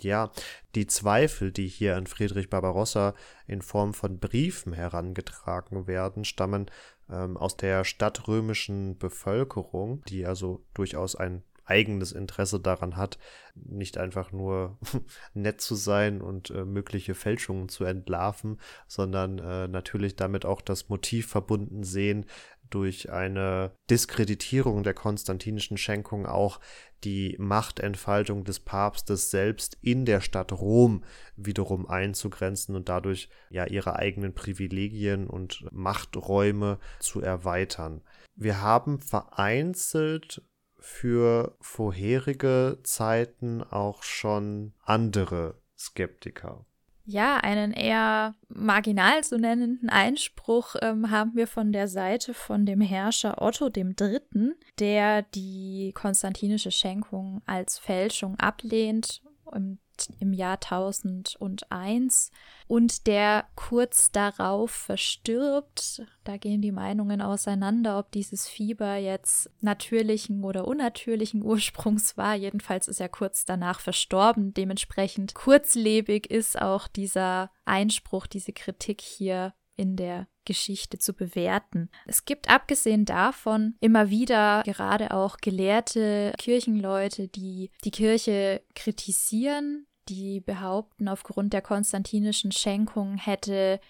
Ja, die Zweifel, die hier an Friedrich Barbarossa in Form von Briefen herangetragen werden, stammen ähm, aus der stadtrömischen Bevölkerung, die also durchaus ein eigenes Interesse daran hat, nicht einfach nur nett zu sein und äh, mögliche Fälschungen zu entlarven, sondern äh, natürlich damit auch das Motiv verbunden sehen, durch eine Diskreditierung der konstantinischen Schenkung auch die Machtentfaltung des Papstes selbst in der Stadt Rom wiederum einzugrenzen und dadurch ja ihre eigenen Privilegien und Machträume zu erweitern. Wir haben vereinzelt für vorherige Zeiten auch schon andere Skeptiker ja, einen eher marginal zu nennenden Einspruch ähm, haben wir von der Seite von dem Herrscher Otto III., der die konstantinische Schenkung als Fälschung ablehnt im im Jahr 1001 und der kurz darauf verstirbt. Da gehen die Meinungen auseinander, ob dieses Fieber jetzt natürlichen oder unnatürlichen Ursprungs war. Jedenfalls ist er kurz danach verstorben. Dementsprechend kurzlebig ist auch dieser Einspruch, diese Kritik hier in der Geschichte zu bewerten. Es gibt abgesehen davon immer wieder gerade auch gelehrte Kirchenleute, die die Kirche kritisieren, die behaupten, aufgrund der konstantinischen Schenkung hätte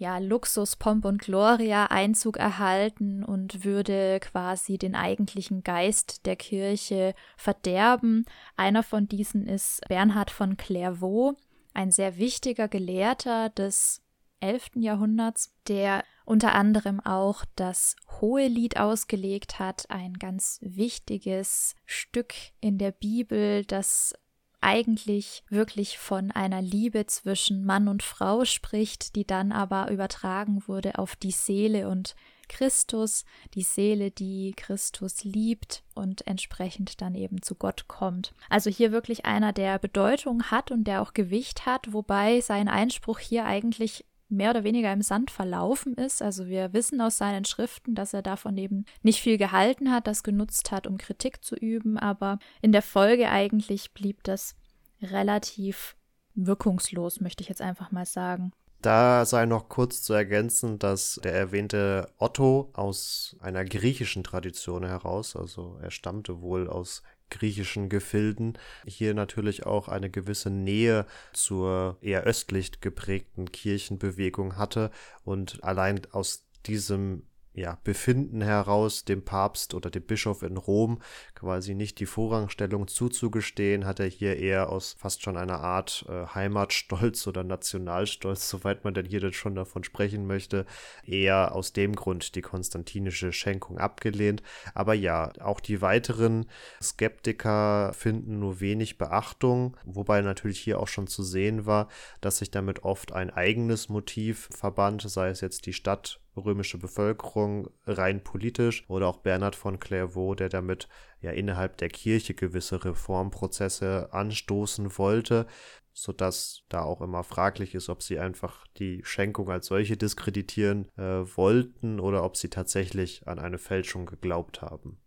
ja, Luxus, Pomp und Gloria Einzug erhalten und würde quasi den eigentlichen Geist der Kirche verderben. Einer von diesen ist Bernhard von Clairvaux, ein sehr wichtiger Gelehrter des 11. Jahrhunderts, der unter anderem auch das Hohelied ausgelegt hat, ein ganz wichtiges Stück in der Bibel, das eigentlich wirklich von einer Liebe zwischen Mann und Frau spricht, die dann aber übertragen wurde auf die Seele und Christus, die Seele, die Christus liebt und entsprechend dann eben zu Gott kommt. Also hier wirklich einer, der Bedeutung hat und der auch Gewicht hat, wobei sein Einspruch hier eigentlich mehr oder weniger im Sand verlaufen ist. Also wir wissen aus seinen Schriften, dass er davon eben nicht viel gehalten hat, das genutzt hat, um Kritik zu üben, aber in der Folge eigentlich blieb das relativ wirkungslos, möchte ich jetzt einfach mal sagen. Da sei noch kurz zu ergänzen, dass der erwähnte Otto aus einer griechischen Tradition heraus, also er stammte wohl aus griechischen Gefilden hier natürlich auch eine gewisse Nähe zur eher östlich geprägten Kirchenbewegung hatte. Und allein aus diesem ja, Befinden heraus dem Papst oder dem Bischof in Rom quasi nicht die Vorrangstellung zuzugestehen, hat er hier eher aus fast schon einer Art äh, Heimatstolz oder Nationalstolz, soweit man denn hier denn schon davon sprechen möchte, eher aus dem Grund die konstantinische Schenkung abgelehnt. Aber ja, auch die weiteren Skeptiker finden nur wenig Beachtung, wobei natürlich hier auch schon zu sehen war, dass sich damit oft ein eigenes Motiv verband, sei es jetzt die Stadt römische Bevölkerung rein politisch oder auch Bernhard von Clairvaux, der damit ja innerhalb der Kirche gewisse Reformprozesse anstoßen wollte, sodass da auch immer fraglich ist, ob sie einfach die Schenkung als solche diskreditieren äh, wollten oder ob sie tatsächlich an eine Fälschung geglaubt haben.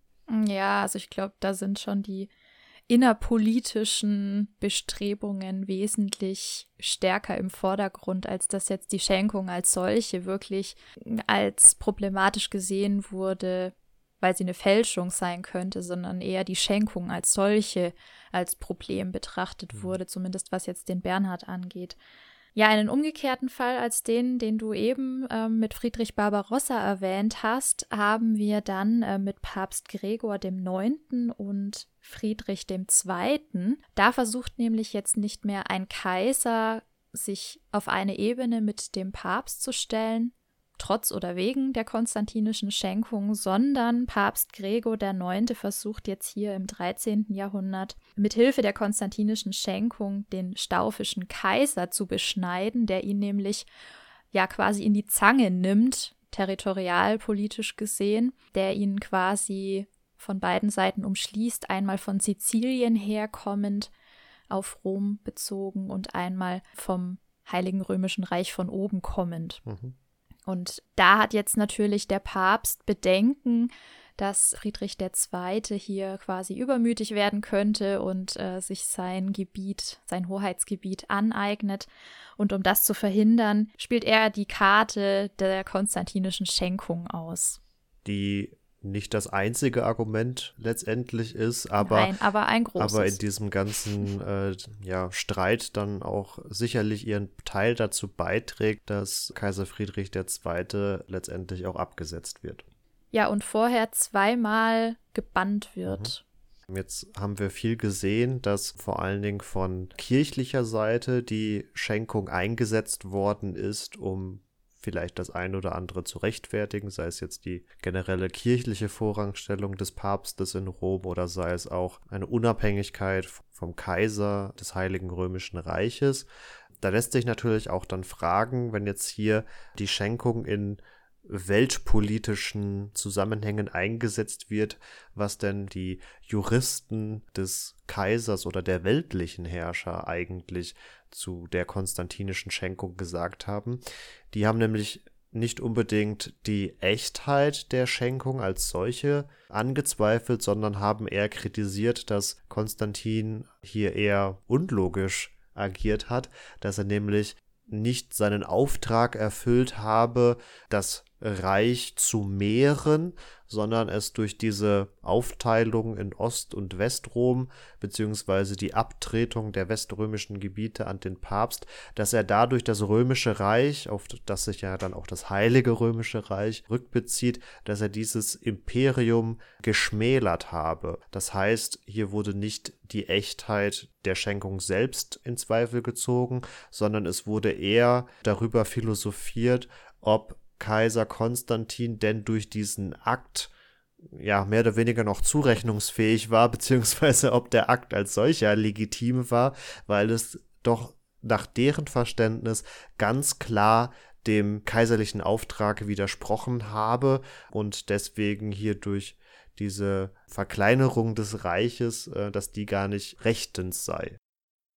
Ja, also ich glaube, da sind schon die innerpolitischen Bestrebungen wesentlich stärker im Vordergrund, als dass jetzt die Schenkung als solche wirklich als problematisch gesehen wurde, weil sie eine Fälschung sein könnte, sondern eher die Schenkung als solche als Problem betrachtet mhm. wurde, zumindest was jetzt den Bernhard angeht. Ja, einen umgekehrten Fall als den, den du eben äh, mit Friedrich Barbarossa erwähnt hast, haben wir dann äh, mit Papst Gregor dem Neunten und Friedrich II. Da versucht nämlich jetzt nicht mehr ein Kaiser sich auf eine Ebene mit dem Papst zu stellen, trotz oder wegen der konstantinischen Schenkung, sondern Papst Gregor IX. versucht jetzt hier im 13. Jahrhundert mit Hilfe der konstantinischen Schenkung den staufischen Kaiser zu beschneiden, der ihn nämlich ja quasi in die Zange nimmt, territorialpolitisch gesehen, der ihn quasi von beiden Seiten umschließt, einmal von Sizilien herkommend auf Rom bezogen und einmal vom Heiligen Römischen Reich von oben kommend. Mhm. Und da hat jetzt natürlich der Papst Bedenken, dass Friedrich II. hier quasi übermütig werden könnte und äh, sich sein Gebiet, sein Hoheitsgebiet aneignet. Und um das zu verhindern, spielt er die Karte der konstantinischen Schenkung aus. Die nicht das einzige Argument letztendlich ist, aber, Nein, aber ein großes. Aber in diesem ganzen äh, ja, Streit dann auch sicherlich ihren Teil dazu beiträgt, dass Kaiser Friedrich II. letztendlich auch abgesetzt wird. Ja, und vorher zweimal gebannt wird. Mhm. Jetzt haben wir viel gesehen, dass vor allen Dingen von kirchlicher Seite die Schenkung eingesetzt worden ist, um vielleicht das eine oder andere zu rechtfertigen, sei es jetzt die generelle kirchliche Vorrangstellung des Papstes in Rom oder sei es auch eine Unabhängigkeit vom Kaiser des Heiligen Römischen Reiches. Da lässt sich natürlich auch dann fragen, wenn jetzt hier die Schenkung in weltpolitischen Zusammenhängen eingesetzt wird, was denn die Juristen des Kaisers oder der weltlichen Herrscher eigentlich zu der konstantinischen Schenkung gesagt haben. Die haben nämlich nicht unbedingt die Echtheit der Schenkung als solche angezweifelt, sondern haben eher kritisiert, dass Konstantin hier eher unlogisch agiert hat, dass er nämlich nicht seinen Auftrag erfüllt habe, das Reich zu mehren, sondern es durch diese Aufteilung in Ost- und Westrom beziehungsweise die Abtretung der weströmischen Gebiete an den Papst, dass er dadurch das römische Reich, auf das sich ja dann auch das heilige römische Reich rückbezieht, dass er dieses Imperium geschmälert habe. Das heißt, hier wurde nicht die Echtheit der Schenkung selbst in Zweifel gezogen, sondern es wurde eher darüber philosophiert, ob Kaiser Konstantin denn durch diesen Akt ja mehr oder weniger noch zurechnungsfähig war, beziehungsweise ob der Akt als solcher legitim war, weil es doch nach deren Verständnis ganz klar dem kaiserlichen Auftrag widersprochen habe und deswegen hier durch diese Verkleinerung des Reiches, äh, dass die gar nicht rechtens sei.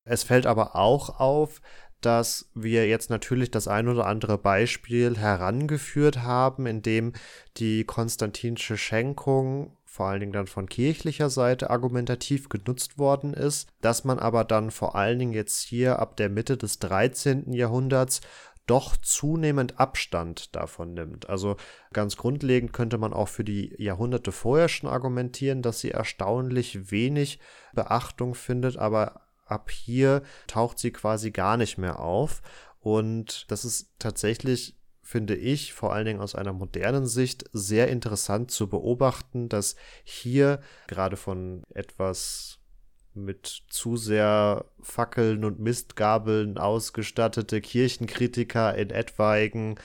Es fällt aber auch auf, dass wir jetzt natürlich das ein oder andere Beispiel herangeführt haben, in dem die konstantinische Schenkung vor allen Dingen dann von kirchlicher Seite argumentativ genutzt worden ist, dass man aber dann vor allen Dingen jetzt hier ab der Mitte des 13. Jahrhunderts doch zunehmend Abstand davon nimmt. Also ganz grundlegend könnte man auch für die Jahrhunderte vorher schon argumentieren, dass sie erstaunlich wenig Beachtung findet, aber ab hier taucht sie quasi gar nicht mehr auf. Und das ist tatsächlich, finde ich, vor allen Dingen aus einer modernen Sicht sehr interessant zu beobachten, dass hier gerade von etwas mit zu sehr Fackeln und Mistgabeln ausgestattete Kirchenkritiker in etwaigen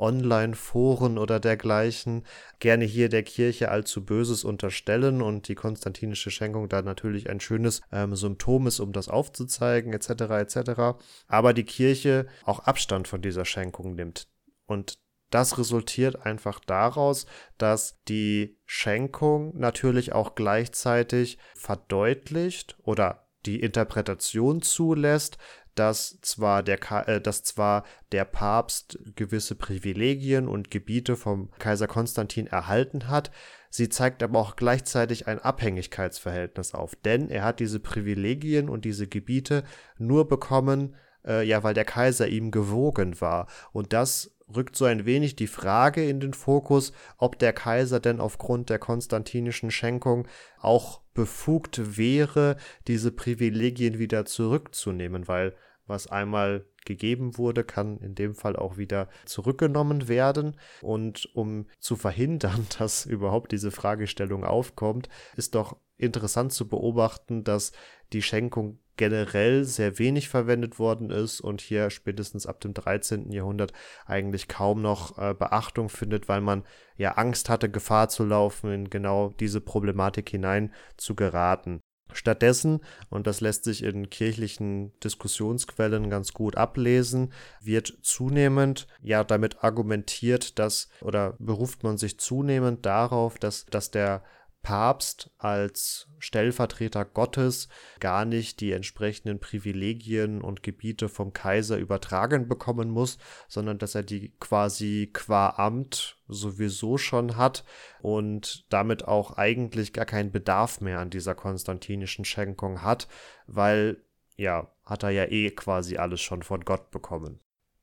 Online-Foren oder dergleichen gerne hier der Kirche allzu Böses unterstellen und die konstantinische Schenkung da natürlich ein schönes ähm, Symptom ist, um das aufzuzeigen, etc. etc. Aber die Kirche auch Abstand von dieser Schenkung nimmt. Und das resultiert einfach daraus, dass die Schenkung natürlich auch gleichzeitig verdeutlicht oder die Interpretation zulässt, dass zwar der, äh, dass zwar der Papst gewisse Privilegien und Gebiete vom Kaiser Konstantin erhalten hat, sie zeigt aber auch gleichzeitig ein Abhängigkeitsverhältnis auf, denn er hat diese Privilegien und diese Gebiete nur bekommen, äh, ja, weil der Kaiser ihm gewogen war. Und das rückt so ein wenig die Frage in den Fokus, ob der Kaiser denn aufgrund der konstantinischen Schenkung auch befugt wäre, diese Privilegien wieder zurückzunehmen, weil was einmal gegeben wurde, kann in dem Fall auch wieder zurückgenommen werden. Und um zu verhindern, dass überhaupt diese Fragestellung aufkommt, ist doch interessant zu beobachten, dass die Schenkung generell sehr wenig verwendet worden ist und hier spätestens ab dem 13. Jahrhundert eigentlich kaum noch äh, Beachtung findet, weil man ja Angst hatte, Gefahr zu laufen, in genau diese Problematik hinein zu geraten. Stattdessen, und das lässt sich in kirchlichen Diskussionsquellen ganz gut ablesen, wird zunehmend ja damit argumentiert, dass oder beruft man sich zunehmend darauf, dass, dass der Papst als Stellvertreter Gottes gar nicht die entsprechenden Privilegien und Gebiete vom Kaiser übertragen bekommen muss, sondern dass er die quasi qua Amt sowieso schon hat und damit auch eigentlich gar keinen Bedarf mehr an dieser konstantinischen Schenkung hat, weil ja, hat er ja eh quasi alles schon von Gott bekommen.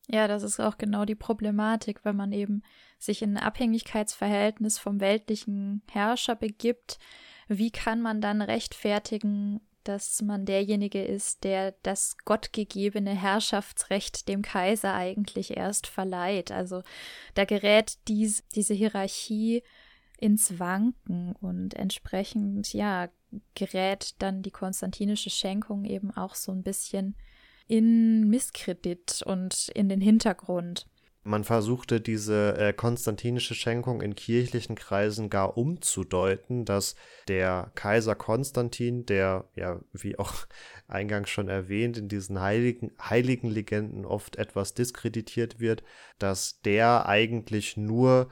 Ja, das ist auch genau die Problematik, wenn man eben sich in ein Abhängigkeitsverhältnis vom weltlichen Herrscher begibt. Wie kann man dann rechtfertigen, dass man derjenige ist, der das gottgegebene Herrschaftsrecht dem Kaiser eigentlich erst verleiht? Also da gerät dies, diese Hierarchie ins Wanken und entsprechend, ja, gerät dann die konstantinische Schenkung eben auch so ein bisschen in Misskredit und in den Hintergrund. Man versuchte diese äh, konstantinische Schenkung in kirchlichen Kreisen gar umzudeuten, dass der Kaiser Konstantin, der ja, wie auch eingangs schon erwähnt, in diesen heiligen, heiligen Legenden oft etwas diskreditiert wird, dass der eigentlich nur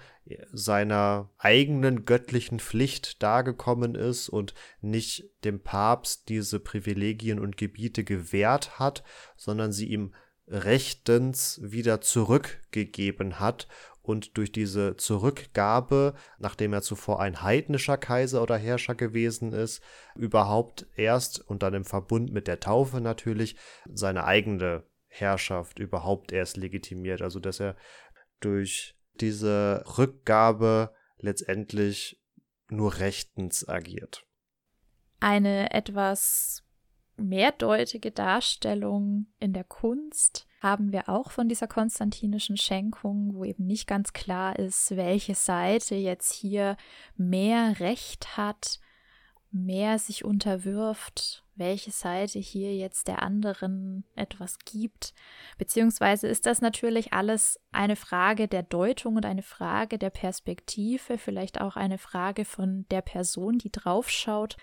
seiner eigenen göttlichen Pflicht dargekommen ist und nicht dem Papst diese Privilegien und Gebiete gewährt hat, sondern sie ihm rechtens wieder zurückgegeben hat und durch diese Zurückgabe, nachdem er zuvor ein heidnischer Kaiser oder Herrscher gewesen ist, überhaupt erst und dann im Verbund mit der Taufe natürlich seine eigene Herrschaft überhaupt erst legitimiert. Also dass er durch diese Rückgabe letztendlich nur rechtens agiert. Eine etwas mehrdeutige Darstellung in der Kunst haben wir auch von dieser konstantinischen Schenkung, wo eben nicht ganz klar ist, welche Seite jetzt hier mehr Recht hat, mehr sich unterwirft, welche Seite hier jetzt der anderen etwas gibt. Beziehungsweise ist das natürlich alles eine Frage der Deutung und eine Frage der Perspektive, vielleicht auch eine Frage von der Person, die draufschaut.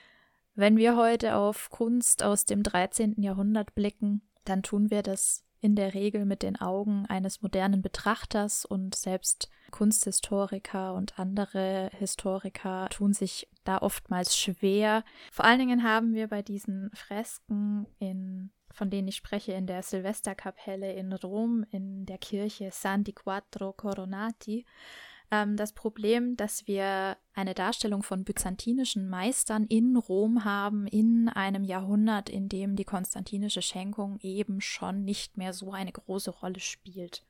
Wenn wir heute auf Kunst aus dem 13. Jahrhundert blicken, dann tun wir das in der Regel mit den Augen eines modernen Betrachters und selbst Kunsthistoriker und andere Historiker tun sich da oftmals schwer. Vor allen Dingen haben wir bei diesen Fresken in von denen ich spreche, in der Silvesterkapelle in Rom, in der Kirche Santi Quattro Coronati, ähm, das Problem, dass wir eine Darstellung von byzantinischen Meistern in Rom haben, in einem Jahrhundert, in dem die konstantinische Schenkung eben schon nicht mehr so eine große Rolle spielt.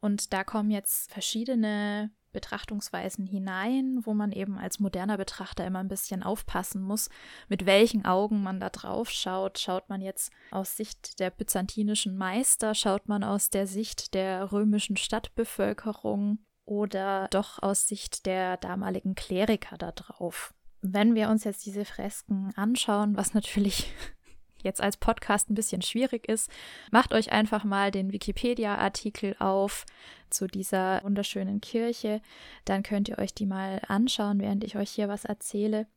Und da kommen jetzt verschiedene Betrachtungsweisen hinein, wo man eben als moderner Betrachter immer ein bisschen aufpassen muss, mit welchen Augen man da drauf schaut. Schaut man jetzt aus Sicht der byzantinischen Meister, schaut man aus der Sicht der römischen Stadtbevölkerung, oder doch aus Sicht der damaligen Kleriker da drauf. Wenn wir uns jetzt diese Fresken anschauen, was natürlich jetzt als Podcast ein bisschen schwierig ist, macht euch einfach mal den Wikipedia-Artikel auf zu dieser wunderschönen Kirche. Dann könnt ihr euch die mal anschauen, während ich euch hier was erzähle.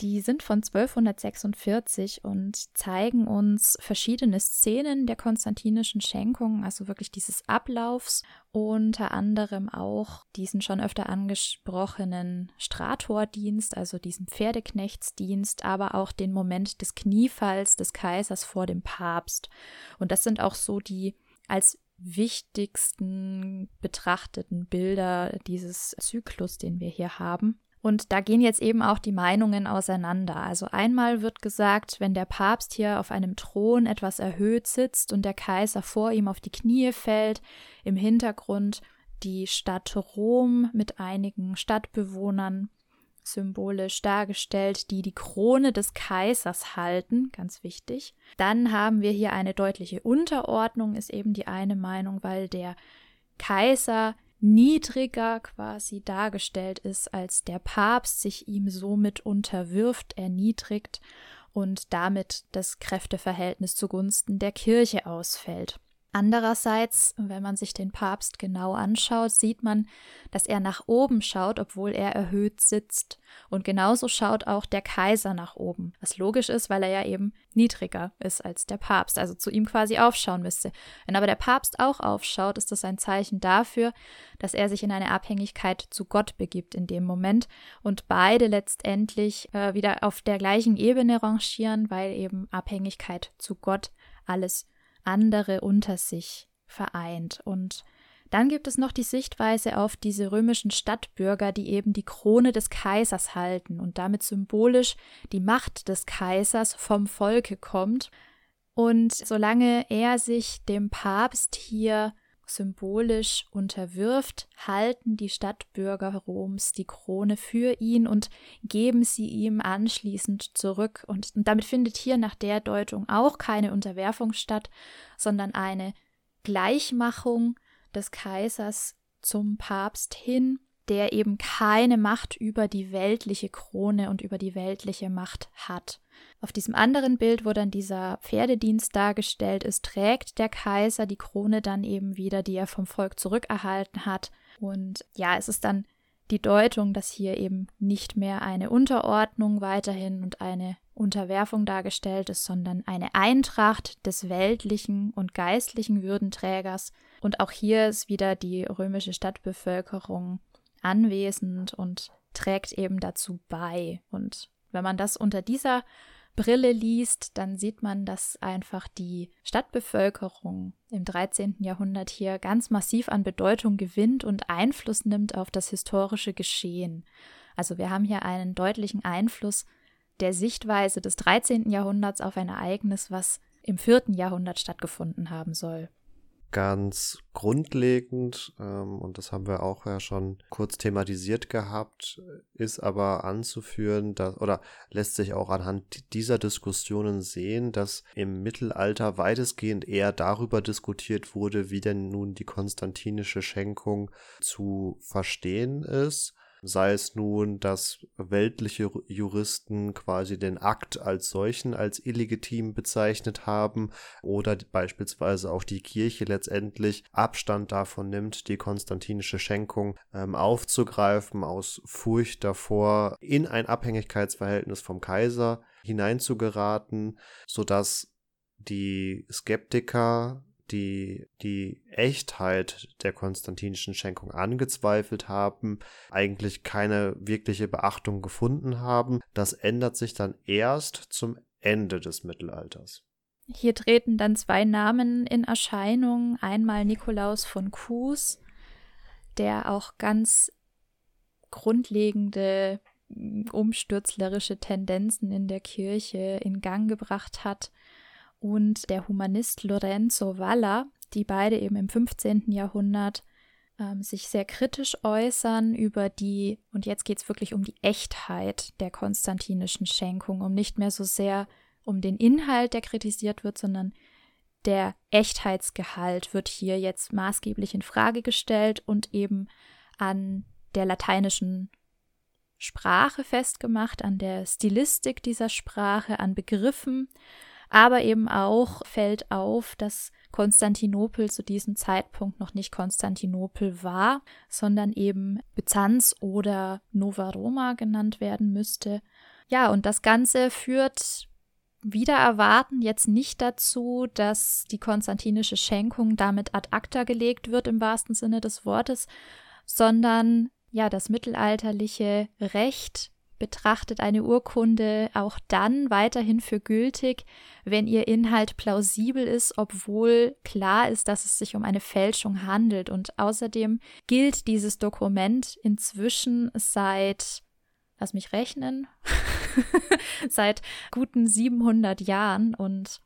Die sind von 1246 und zeigen uns verschiedene Szenen der konstantinischen Schenkung, also wirklich dieses Ablaufs, unter anderem auch diesen schon öfter angesprochenen Stratordienst, also diesen Pferdeknechtsdienst, aber auch den Moment des Kniefalls des Kaisers vor dem Papst. Und das sind auch so die als wichtigsten betrachteten Bilder dieses Zyklus, den wir hier haben. Und da gehen jetzt eben auch die Meinungen auseinander. Also einmal wird gesagt, wenn der Papst hier auf einem Thron etwas erhöht sitzt und der Kaiser vor ihm auf die Knie fällt, im Hintergrund die Stadt Rom mit einigen Stadtbewohnern symbolisch dargestellt, die die Krone des Kaisers halten, ganz wichtig. Dann haben wir hier eine deutliche Unterordnung, ist eben die eine Meinung, weil der Kaiser niedriger quasi dargestellt ist, als der Papst sich ihm somit unterwirft, erniedrigt und damit das Kräfteverhältnis zugunsten der Kirche ausfällt. Andererseits, wenn man sich den Papst genau anschaut, sieht man, dass er nach oben schaut, obwohl er erhöht sitzt. Und genauso schaut auch der Kaiser nach oben, was logisch ist, weil er ja eben niedriger ist als der Papst, also zu ihm quasi aufschauen müsste. Wenn aber der Papst auch aufschaut, ist das ein Zeichen dafür, dass er sich in eine Abhängigkeit zu Gott begibt in dem Moment und beide letztendlich äh, wieder auf der gleichen Ebene rangieren, weil eben Abhängigkeit zu Gott alles andere unter sich vereint. Und dann gibt es noch die Sichtweise auf diese römischen Stadtbürger, die eben die Krone des Kaisers halten und damit symbolisch die Macht des Kaisers vom Volke kommt. Und solange er sich dem Papst hier symbolisch unterwirft, halten die Stadtbürger Roms die Krone für ihn und geben sie ihm anschließend zurück. Und, damit findet hier nach der Deutung auch keine Unterwerfung statt, sondern eine Gleichmachung des Kaisers zum Papst hin, der eben keine Macht über die weltliche Krone und über die weltliche Macht hat. Auf diesem anderen Bild, wo dann dieser Pferdedienst dargestellt ist, trägt der Kaiser die Krone dann eben wieder, die er vom Volk zurückerhalten hat. Und ja, es ist dann die Deutung, dass hier eben nicht mehr eine Unterordnung weiterhin und eine Unterwerfung dargestellt ist, sondern eine Eintracht des weltlichen und geistlichen Würdenträgers. Und auch hier ist wieder die römische Stadtbevölkerung anwesend und trägt eben dazu bei. Und wenn man das unter dieser Brille liest, dann sieht man, dass einfach die Stadtbevölkerung im 13. Jahrhundert hier ganz massiv an Bedeutung gewinnt und Einfluss nimmt auf das historische Geschehen. Also wir haben hier einen deutlichen Einfluss der Sichtweise des 13. Jahrhunderts auf ein Ereignis, was im 4. Jahrhundert stattgefunden haben soll ganz grundlegend, ähm, und das haben wir auch ja schon kurz thematisiert gehabt, ist aber anzuführen, dass, oder lässt sich auch anhand dieser Diskussionen sehen, dass im Mittelalter weitestgehend eher darüber diskutiert wurde, wie denn nun die konstantinische Schenkung zu verstehen ist sei es nun, dass weltliche Juristen quasi den Akt als solchen als illegitim bezeichnet haben oder beispielsweise auch die Kirche letztendlich Abstand davon nimmt, die konstantinische Schenkung ähm, aufzugreifen aus Furcht davor, in ein Abhängigkeitsverhältnis vom Kaiser hineinzugeraten, sodass die Skeptiker die die Echtheit der konstantinischen Schenkung angezweifelt haben, eigentlich keine wirkliche Beachtung gefunden haben. Das ändert sich dann erst zum Ende des Mittelalters. Hier treten dann zwei Namen in Erscheinung. Einmal Nikolaus von Kues, der auch ganz grundlegende umstürzlerische Tendenzen in der Kirche in Gang gebracht hat und der Humanist Lorenzo Valla, die beide eben im 15. Jahrhundert ähm, sich sehr kritisch äußern über die, und jetzt geht es wirklich um die Echtheit der konstantinischen Schenkung, um nicht mehr so sehr um den Inhalt, der kritisiert wird, sondern der Echtheitsgehalt wird hier jetzt maßgeblich in Frage gestellt und eben an der lateinischen Sprache festgemacht, an der Stilistik dieser Sprache, an Begriffen aber eben auch fällt auf, dass Konstantinopel zu diesem Zeitpunkt noch nicht Konstantinopel war, sondern eben Byzanz oder Nova Roma genannt werden müsste. Ja, und das Ganze führt wieder erwarten jetzt nicht dazu, dass die konstantinische Schenkung damit ad acta gelegt wird im wahrsten Sinne des Wortes, sondern ja, das mittelalterliche Recht betrachtet eine Urkunde auch dann weiterhin für gültig, wenn ihr Inhalt plausibel ist, obwohl klar ist, dass es sich um eine Fälschung handelt. Und außerdem gilt dieses Dokument inzwischen seit, lass mich rechnen, seit guten 700 Jahren und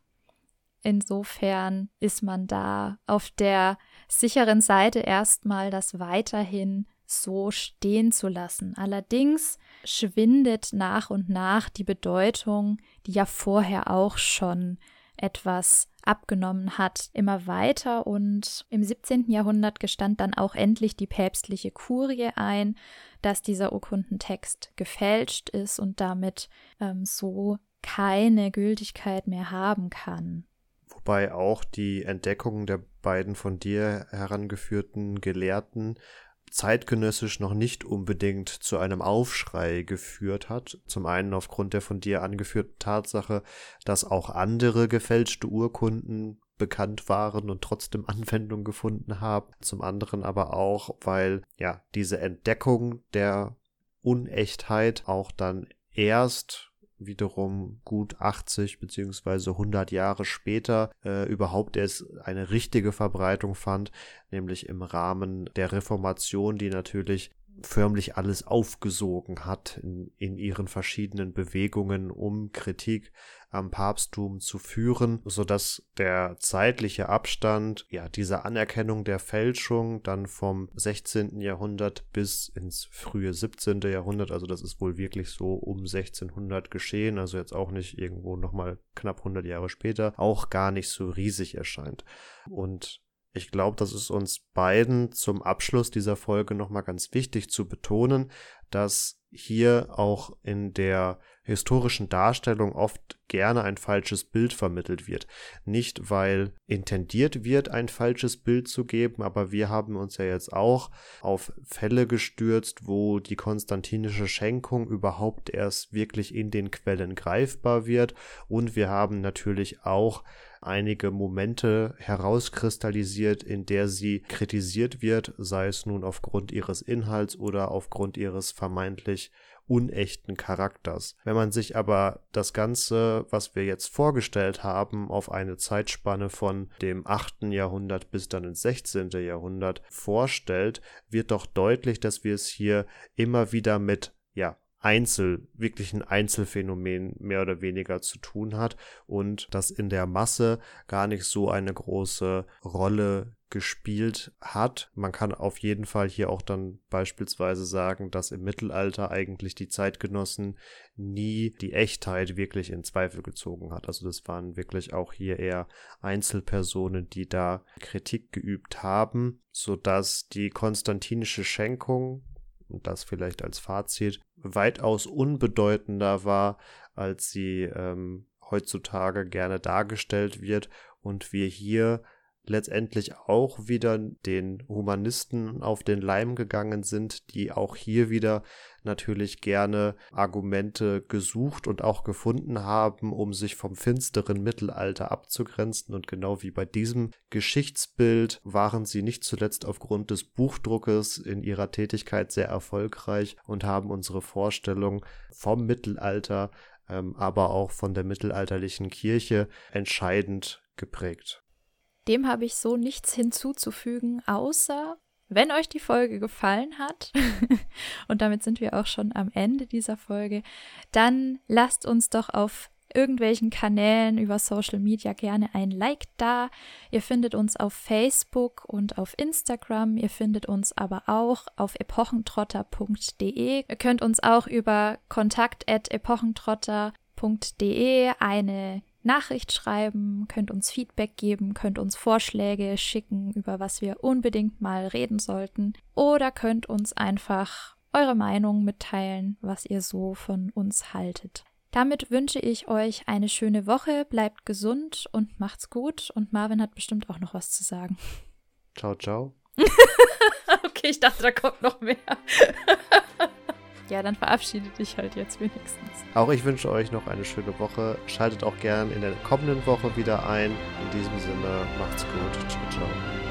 Insofern ist man da auf der sicheren Seite erstmal, das weiterhin so stehen zu lassen. Allerdings schwindet nach und nach die Bedeutung, die ja vorher auch schon etwas abgenommen hat, immer weiter und im 17. Jahrhundert gestand dann auch endlich die päpstliche Kurie ein, dass dieser Urkundentext gefälscht ist und damit ähm, so keine Gültigkeit mehr haben kann. Wobei auch die Entdeckung der beiden von dir herangeführten Gelehrten zeitgenössisch noch nicht unbedingt zu einem Aufschrei geführt hat. Zum einen aufgrund der von dir angeführten Tatsache, dass auch andere gefälschte Urkunden bekannt waren und trotzdem Anwendung gefunden haben. Zum anderen aber auch, weil ja diese Entdeckung der Unechtheit auch dann erst wiederum gut 80 beziehungsweise 100 Jahre später äh, überhaupt erst eine richtige Verbreitung fand, nämlich im Rahmen der Reformation, die natürlich förmlich alles aufgesogen hat in, in ihren verschiedenen Bewegungen, um Kritik am Papsttum zu führen, so dass der zeitliche Abstand, ja, diese Anerkennung der Fälschung dann vom 16. Jahrhundert bis ins frühe 17. Jahrhundert, also das ist wohl wirklich so um 1600 geschehen, also jetzt auch nicht irgendwo nochmal knapp 100 Jahre später, auch gar nicht so riesig erscheint. Und ich glaube, das ist uns beiden zum Abschluss dieser Folge nochmal ganz wichtig zu betonen, dass hier auch in der historischen Darstellung oft gerne ein falsches Bild vermittelt wird. Nicht, weil intendiert wird, ein falsches Bild zu geben, aber wir haben uns ja jetzt auch auf Fälle gestürzt, wo die konstantinische Schenkung überhaupt erst wirklich in den Quellen greifbar wird. Und wir haben natürlich auch einige Momente herauskristallisiert, in der sie kritisiert wird, sei es nun aufgrund ihres Inhalts oder aufgrund ihres vermeintlich unechten Charakters. Wenn man sich aber das Ganze, was wir jetzt vorgestellt haben, auf eine Zeitspanne von dem 8. Jahrhundert bis dann ins 16. Jahrhundert vorstellt, wird doch deutlich, dass wir es hier immer wieder mit ja, Einzel, wirklichen Einzelfänomen mehr oder weniger zu tun hat und das in der Masse gar nicht so eine große Rolle gespielt hat. Man kann auf jeden Fall hier auch dann beispielsweise sagen, dass im Mittelalter eigentlich die Zeitgenossen nie die Echtheit wirklich in Zweifel gezogen hat. Also das waren wirklich auch hier eher Einzelpersonen, die da Kritik geübt haben, so dass die konstantinische Schenkung und das vielleicht als Fazit weitaus unbedeutender war, als sie ähm, heutzutage gerne dargestellt wird. Und wir hier letztendlich auch wieder den Humanisten auf den Leim gegangen sind, die auch hier wieder natürlich gerne Argumente gesucht und auch gefunden haben, um sich vom finsteren Mittelalter abzugrenzen. Und genau wie bei diesem Geschichtsbild waren sie nicht zuletzt aufgrund des Buchdruckes in ihrer Tätigkeit sehr erfolgreich und haben unsere Vorstellung vom Mittelalter, ähm, aber auch von der mittelalterlichen Kirche entscheidend geprägt. Dem habe ich so nichts hinzuzufügen, außer wenn euch die Folge gefallen hat, und damit sind wir auch schon am Ende dieser Folge, dann lasst uns doch auf irgendwelchen Kanälen über Social Media gerne ein Like da. Ihr findet uns auf Facebook und auf Instagram. Ihr findet uns aber auch auf epochentrotter.de. Ihr könnt uns auch über kontakt.epochentrotter.de eine Nachricht schreiben, könnt uns Feedback geben, könnt uns Vorschläge schicken, über was wir unbedingt mal reden sollten. Oder könnt uns einfach eure Meinung mitteilen, was ihr so von uns haltet. Damit wünsche ich euch eine schöne Woche, bleibt gesund und macht's gut. Und Marvin hat bestimmt auch noch was zu sagen. Ciao, ciao. okay, ich dachte, da kommt noch mehr. Ja, dann verabschiede dich halt jetzt wenigstens. Auch ich wünsche euch noch eine schöne Woche. Schaltet auch gern in der kommenden Woche wieder ein. In diesem Sinne, macht's gut. Ciao, ciao.